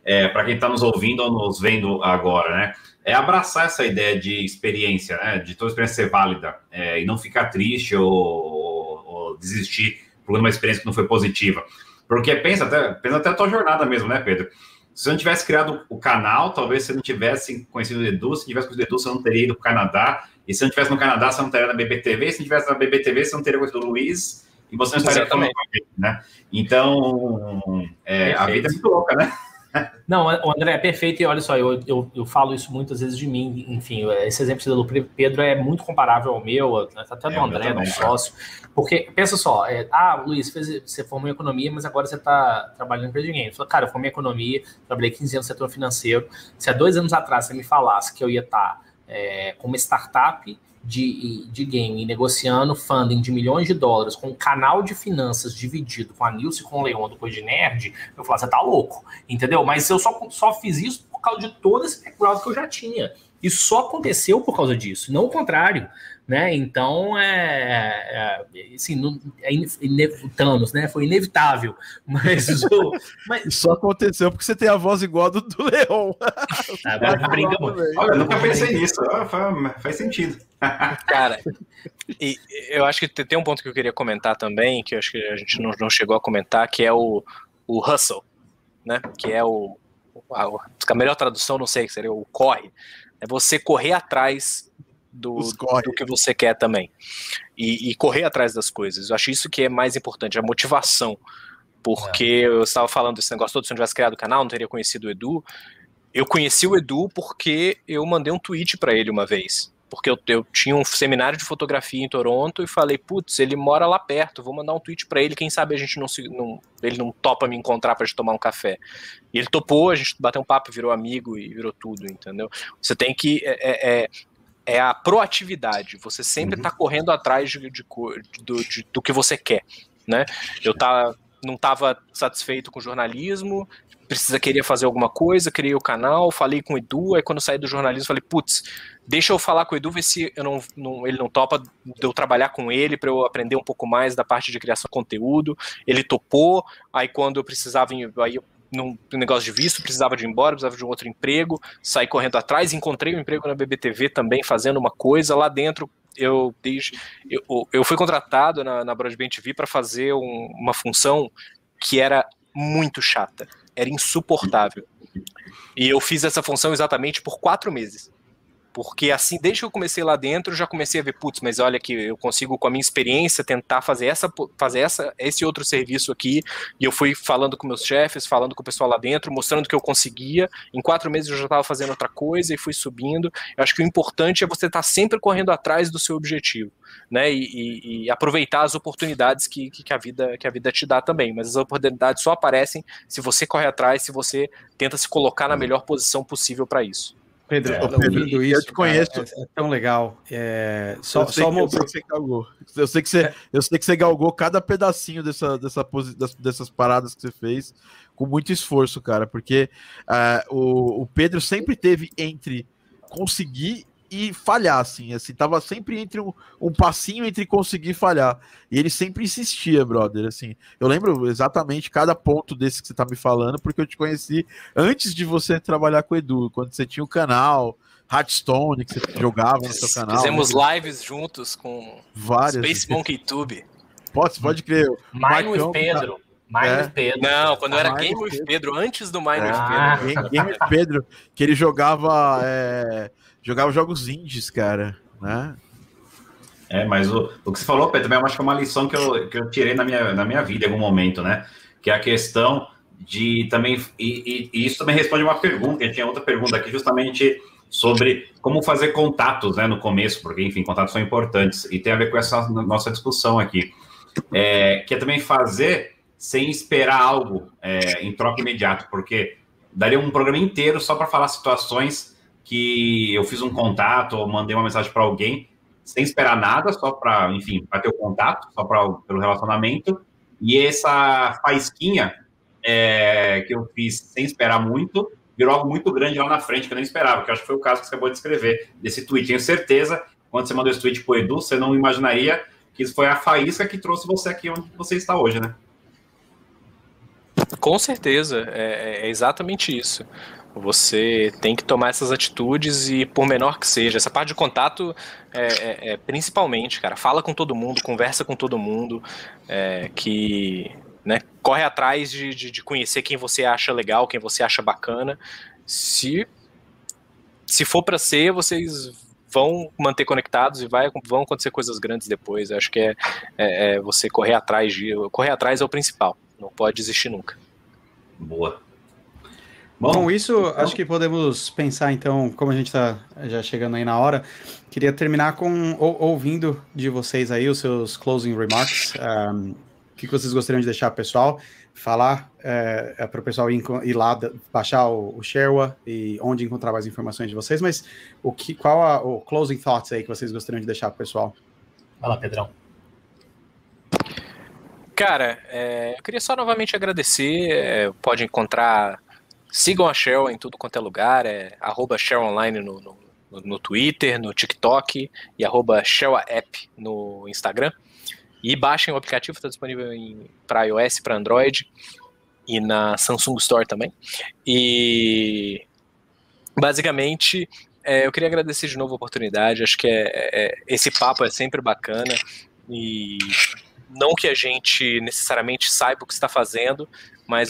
é, para quem está nos ouvindo ou nos vendo agora, né? É abraçar essa ideia de experiência, né? De toda experiência ser válida é, e não ficar triste ou, ou, ou, desistir por uma experiência que não foi positiva. Porque pensa até, pensa até a tua jornada mesmo, né, Pedro? Se você não tivesse criado o canal, talvez você não tivesse conhecido o Edu. Se tivesse conhecido o Edu, você não teria ido para o Canadá. E se não tivesse no Canadá, você não teria na BBTV. Se não tivesse na BBTV, você não teria conhecido o Luiz. E você não estaria falando né? Então, é, a vida é muito louca, né? Não, o André é perfeito e olha só, eu, eu, eu, falo isso muitas vezes de mim, enfim, esse exemplo do Pedro é muito comparável ao meu, até do é, André, do sócio, porque pensa só, é, ah, Luiz, fez, você formou em economia, mas agora você está trabalhando em empresa de game. cara, eu formei em economia, trabalhei 15 anos no setor financeiro, se há dois anos atrás você me falasse que eu ia estar tá, é, com uma startup de, de game negociando funding de milhões de dólares com um canal de finanças dividido com a Nilce e com o Leon do Coisa de Nerd, eu falo, você tá louco, entendeu? Mas eu só, só fiz isso por causa de todo esse background que eu já tinha. Isso só aconteceu por causa disso, não o contrário né? Então é, é assim, não, é Thanos, né? Foi inevitável, mas, o, mas... Isso aconteceu porque você tem a voz igual a do, do Leon. Agora Olha, nunca pensei nisso. Faz, faz sentido. Cara, e eu acho que tem um ponto que eu queria comentar também, que eu acho que a gente não, não chegou a comentar, que é o, o hustle, né? Que é o a, a melhor tradução, não sei, que seria o corre. É você correr atrás do, do que você quer também. E, e, correr atrás das coisas. Eu acho isso que é mais importante, a motivação. Porque é. eu estava falando desse negócio todo, se eu não tivesse criado o canal, não teria conhecido o Edu. Eu conheci o Edu porque eu mandei um tweet para ele uma vez. Porque eu, eu, tinha um seminário de fotografia em Toronto e falei, putz, ele mora lá perto, vou mandar um tweet para ele, quem sabe a gente não se. Não, ele não topa me encontrar pra gente tomar um café. E ele topou, a gente bateu um papo, virou amigo e virou tudo, entendeu? Você tem que. É, é, é a proatividade. Você sempre está uhum. correndo atrás de, de, de, do que você quer. Né? Eu tá, não estava satisfeito com o jornalismo, precisa querer fazer alguma coisa, criei o canal, falei com o Edu, aí quando saí do jornalismo falei, putz, deixa eu falar com o Edu, ver se eu não, não, ele não topa de eu trabalhar com ele para eu aprender um pouco mais da parte de criação de conteúdo. Ele topou, aí quando eu precisava, aí eu num negócio de visto, precisava de ir embora, precisava de um outro emprego, saí correndo atrás, encontrei um emprego na BBTV também fazendo uma coisa lá dentro. Eu, eu, eu fui contratado na, na Broadband TV para fazer um, uma função que era muito chata, era insuportável. E eu fiz essa função exatamente por quatro meses. Porque assim, desde que eu comecei lá dentro, já comecei a ver, putz, mas olha que eu consigo com a minha experiência tentar fazer essa fazer essa esse outro serviço aqui, e eu fui falando com meus chefes, falando com o pessoal lá dentro, mostrando que eu conseguia. Em quatro meses eu já estava fazendo outra coisa e fui subindo. Eu acho que o importante é você estar tá sempre correndo atrás do seu objetivo, né? E, e, e aproveitar as oportunidades que, que, a vida que a vida te dá também. Mas as oportunidades só aparecem se você corre atrás, se você tenta se colocar na melhor posição possível para isso. Pedro, é, ouvindo isso, eu te conheço. Cara, é, é, tão legal. É, só, eu, sei, só uma... eu sei que você galgou. Eu sei que você, é. eu sei que você galgou cada pedacinho dessa, dessa, dessas paradas que você fez com muito esforço, cara, porque uh, o, o Pedro sempre teve entre conseguir e falhar, assim, assim, tava sempre entre um, um passinho entre conseguir falhar. E ele sempre insistia, brother, assim. Eu lembro exatamente cada ponto desse que você tá me falando, porque eu te conheci antes de você trabalhar com o Edu, quando você tinha o canal, Hearthstone, que você jogava no seu canal. Fizemos né? lives juntos com várias. Space Monkey Tube. Pode, pode crer. Mine with Pedro. Mine é. Pedro. Não, quando era Game with Pedro. Pedro, antes do Mine ah. Pedro. Game with Pedro, que ele jogava. É jogava jogos indies, cara, né? É, mas o, o que você falou, Pedro, também acho que é uma lição que eu, que eu tirei na minha, na minha vida em algum momento, né? Que é a questão de também. E, e, e isso também responde uma pergunta, eu tinha outra pergunta aqui, justamente sobre como fazer contatos né, no começo, porque, enfim, contatos são importantes, e tem a ver com essa nossa discussão aqui. É, que é também fazer sem esperar algo é, em troca imediato, porque daria um programa inteiro só para falar situações que eu fiz um contato ou mandei uma mensagem para alguém sem esperar nada, só para, enfim, para ter o contato, só para pelo relacionamento. E essa faísquinha é, que eu fiz sem esperar muito, virou algo muito grande lá na frente que eu nem esperava, que eu acho que foi o caso que você acabou de escrever, desse tweet. Tenho certeza, quando você mandou esse tweet para o Edu, você não imaginaria que isso foi a faísca que trouxe você aqui onde você está hoje, né? Com certeza, é, é exatamente isso. Você tem que tomar essas atitudes e, por menor que seja, essa parte de contato é, é, é principalmente, cara. Fala com todo mundo, conversa com todo mundo, é, que né, corre atrás de, de, de, conhecer quem você acha legal, quem você acha bacana. Se, se for para ser, vocês vão manter conectados e vai, vão acontecer coisas grandes depois. Eu acho que é, é, é você correr atrás de. Correr atrás é o principal. Não pode desistir nunca. Boa. Bom, Com isso, então... acho que podemos pensar, então, como a gente está já chegando aí na hora, queria terminar com ou, ouvindo de vocês aí os seus closing remarks. Um, o que vocês gostariam de deixar pessoal? Falar é, é para o pessoal ir, ir, lá, baixar o, o Sherwa e onde encontrar mais informações de vocês, mas o que, qual a, o closing thoughts aí que vocês gostariam de deixar para o pessoal? Vai lá, Pedrão. Cara, é, eu queria só novamente agradecer. É, pode encontrar Sigam a Shell em tudo quanto é lugar, é arroba Shell Online no, no, no Twitter, no TikTok e arroba Shell App no Instagram. E baixem o aplicativo, está disponível para iOS, para Android e na Samsung Store também. E basicamente é, eu queria agradecer de novo a oportunidade. Acho que é, é, esse papo é sempre bacana e não que a gente necessariamente saiba o que está fazendo, mas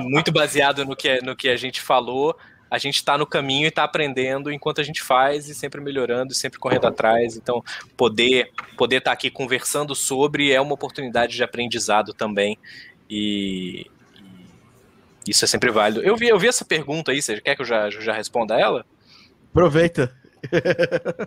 muito baseado no que, no que a gente falou, a gente está no caminho e está aprendendo enquanto a gente faz e sempre melhorando, sempre correndo atrás. Então, poder poder estar tá aqui conversando sobre é uma oportunidade de aprendizado também. E, e isso é sempre válido. Eu vi, eu vi essa pergunta aí, você quer que eu já, já responda ela? Aproveita.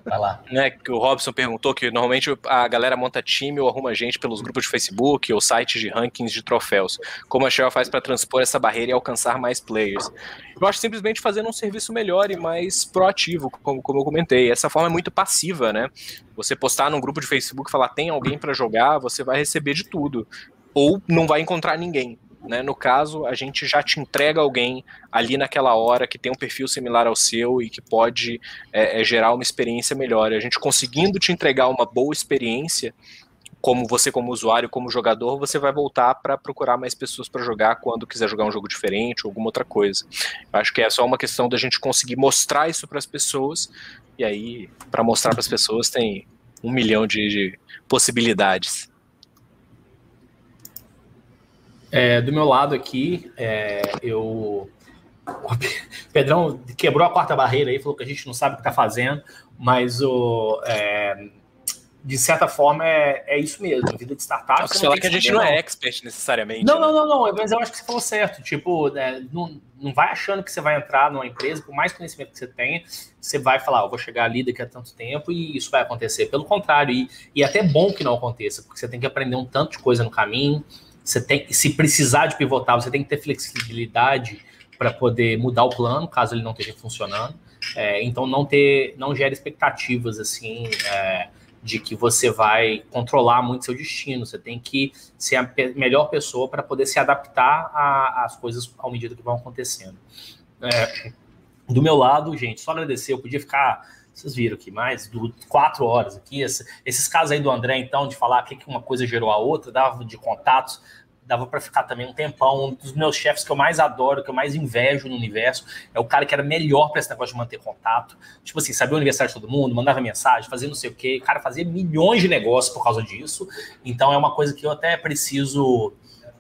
Vai lá. Né, que o Robson perguntou que normalmente a galera monta time ou arruma gente pelos grupos de Facebook ou sites de rankings de troféus. Como a Shell faz para transpor essa barreira e alcançar mais players? Eu acho simplesmente fazendo um serviço melhor e mais proativo, como, como eu comentei. Essa forma é muito passiva, né? Você postar num grupo de Facebook e falar tem alguém para jogar, você vai receber de tudo. Ou não vai encontrar ninguém. Né? No caso, a gente já te entrega alguém ali naquela hora que tem um perfil similar ao seu e que pode é, é, gerar uma experiência melhor. A gente conseguindo te entregar uma boa experiência, como você como usuário, como jogador, você vai voltar para procurar mais pessoas para jogar quando quiser jogar um jogo diferente ou alguma outra coisa. Eu acho que é só uma questão da gente conseguir mostrar isso para as pessoas e aí para mostrar para as pessoas tem um milhão de, de possibilidades. É, do meu lado aqui, é, eu. O Pedrão quebrou a quarta barreira aí, falou que a gente não sabe o que está fazendo, mas o. É, de certa forma, é, é isso mesmo. A vida de startup. Você falar que a gente não é expert necessariamente. Não, né? não, não, não. Mas eu acho que você falou certo. Tipo, né, não, não vai achando que você vai entrar numa empresa, por mais conhecimento que você tenha, você vai falar, eu vou chegar ali daqui a tanto tempo e isso vai acontecer. Pelo contrário, e, e é até bom que não aconteça, porque você tem que aprender um tanto de coisa no caminho. Você tem, se precisar de pivotar, você tem que ter flexibilidade para poder mudar o plano, caso ele não esteja funcionando. É, então não ter, não gera expectativas assim é, de que você vai controlar muito seu destino. Você tem que ser a melhor pessoa para poder se adaptar às coisas à medida que vão acontecendo. É, do meu lado, gente, só agradecer. Eu podia ficar vocês viram aqui mais do quatro horas aqui. Esse, esses casos aí do André, então, de falar que uma coisa gerou a outra, dava de contatos, dava para ficar também um tempão. Um dos meus chefes que eu mais adoro, que eu mais invejo no universo, é o cara que era melhor para esse negócio de manter contato. Tipo assim, sabia o aniversário de todo mundo, mandava mensagem, fazia não sei o quê. O cara fazia milhões de negócios por causa disso. Então é uma coisa que eu até preciso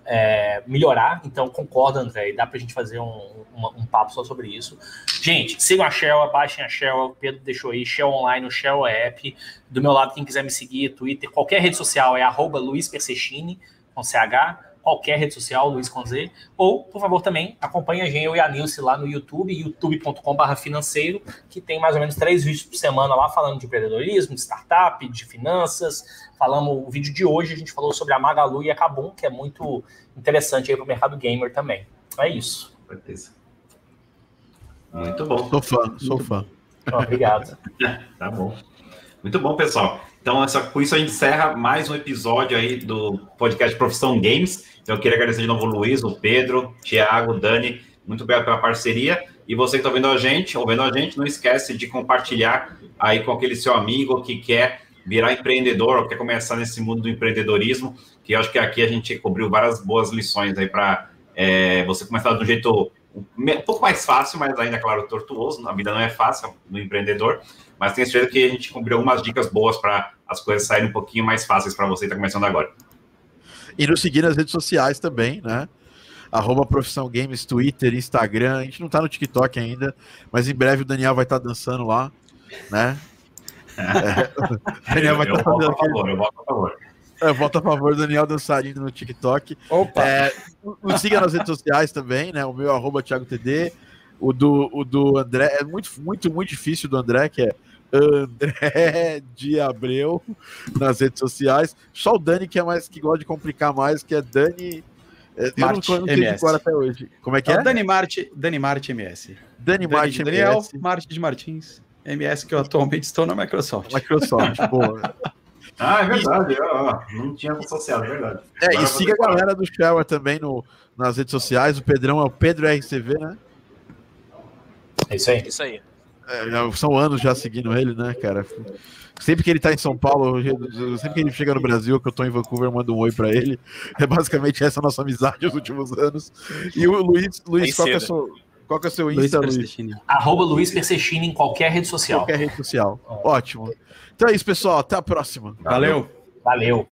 é, melhorar. Então, concordo, André, dá para a gente fazer um, um, um, papo só sobre isso. Gente, sigam a Shell, baixem a Shell, o Pedro deixou aí, Shell Online, o Shell App. Do meu lado, quem quiser me seguir, Twitter, qualquer rede social é arroba Luiz com CH qualquer rede social, Luiz com Z, ou, por favor, também acompanhe a gente, eu e a Nilce lá no YouTube, youtube.com.br financeiro, que tem mais ou menos três vídeos por semana lá falando de empreendedorismo, de startup, de finanças. Falamos, o vídeo de hoje a gente falou sobre a Magalu e a Kabum, que é muito interessante aí para o mercado gamer também. É isso. Certeza. Muito bom. Sou fã, sou fã. obrigado. tá bom. Muito bom, pessoal. Então, essa, com isso a gente encerra mais um episódio aí do podcast Profissão Games. Então, eu queria agradecer de novo o Luiz, o Pedro, o Thiago, o Dani. Muito obrigado pela parceria. E você que está vendo a gente, ou vendo a gente, não esquece de compartilhar aí com aquele seu amigo que quer virar empreendedor ou quer começar nesse mundo do empreendedorismo, que eu acho que aqui a gente cobriu várias boas lições aí para É, você começar de um jeito um pouco mais fácil, mas ainda, claro, tortuoso. A vida não é fácil no empreendedor, mas tenho certeza que a gente cumpriu algumas dicas boas para as coisas saírem um pouquinho mais fáceis para você que está começando agora. E nos seguir nas redes sociais também, né? Arroba Profissão Games, Twitter, Instagram. A gente não tá no TikTok ainda, mas em breve o Daniel vai estar tá dançando lá, né? É, Daniel vai estar tá fazendo aquele... favor, eu voto a favor. É, voto a favor, Daniel dançarino no TikTok. Opa! É, nos siga nas redes sociais também, né? O meu arroba Thiago TD. O do, o do André é muito, muito, muito difícil do André, que é André de Abreu nas redes sociais. Só o Dani que é mais que gosta de complicar mais, que é Dani. É, eu Marte não, não MS. até hoje. Como é que é? é? Dani Marte, Dani Marte MS. Dani, Dani Marte Daniel, MS. Marte de Martins. MS que eu atualmente estou na Microsoft. Microsoft, boa. Ah, é verdade. Eu, não tinha associado, é verdade. É, Agora e siga a galera do Shower também no, nas redes sociais. O Pedrão é o Pedro RCV, né? É isso aí. Isso aí. É, são anos já seguindo ele, né, cara? Sempre que ele tá em São Paulo, sempre que ele chega no Brasil, que eu tô em Vancouver, eu mando um oi pra ele. É basicamente essa nossa amizade nos últimos anos. E o Luiz, Luiz qual, que é seu, qual que é o seu Insta, Luiz? Luiz? Arroba Luiz Persechini em qualquer rede social. Qualquer rede social. Ótimo. Então é isso, pessoal. Até a próxima. Valeu. Valeu.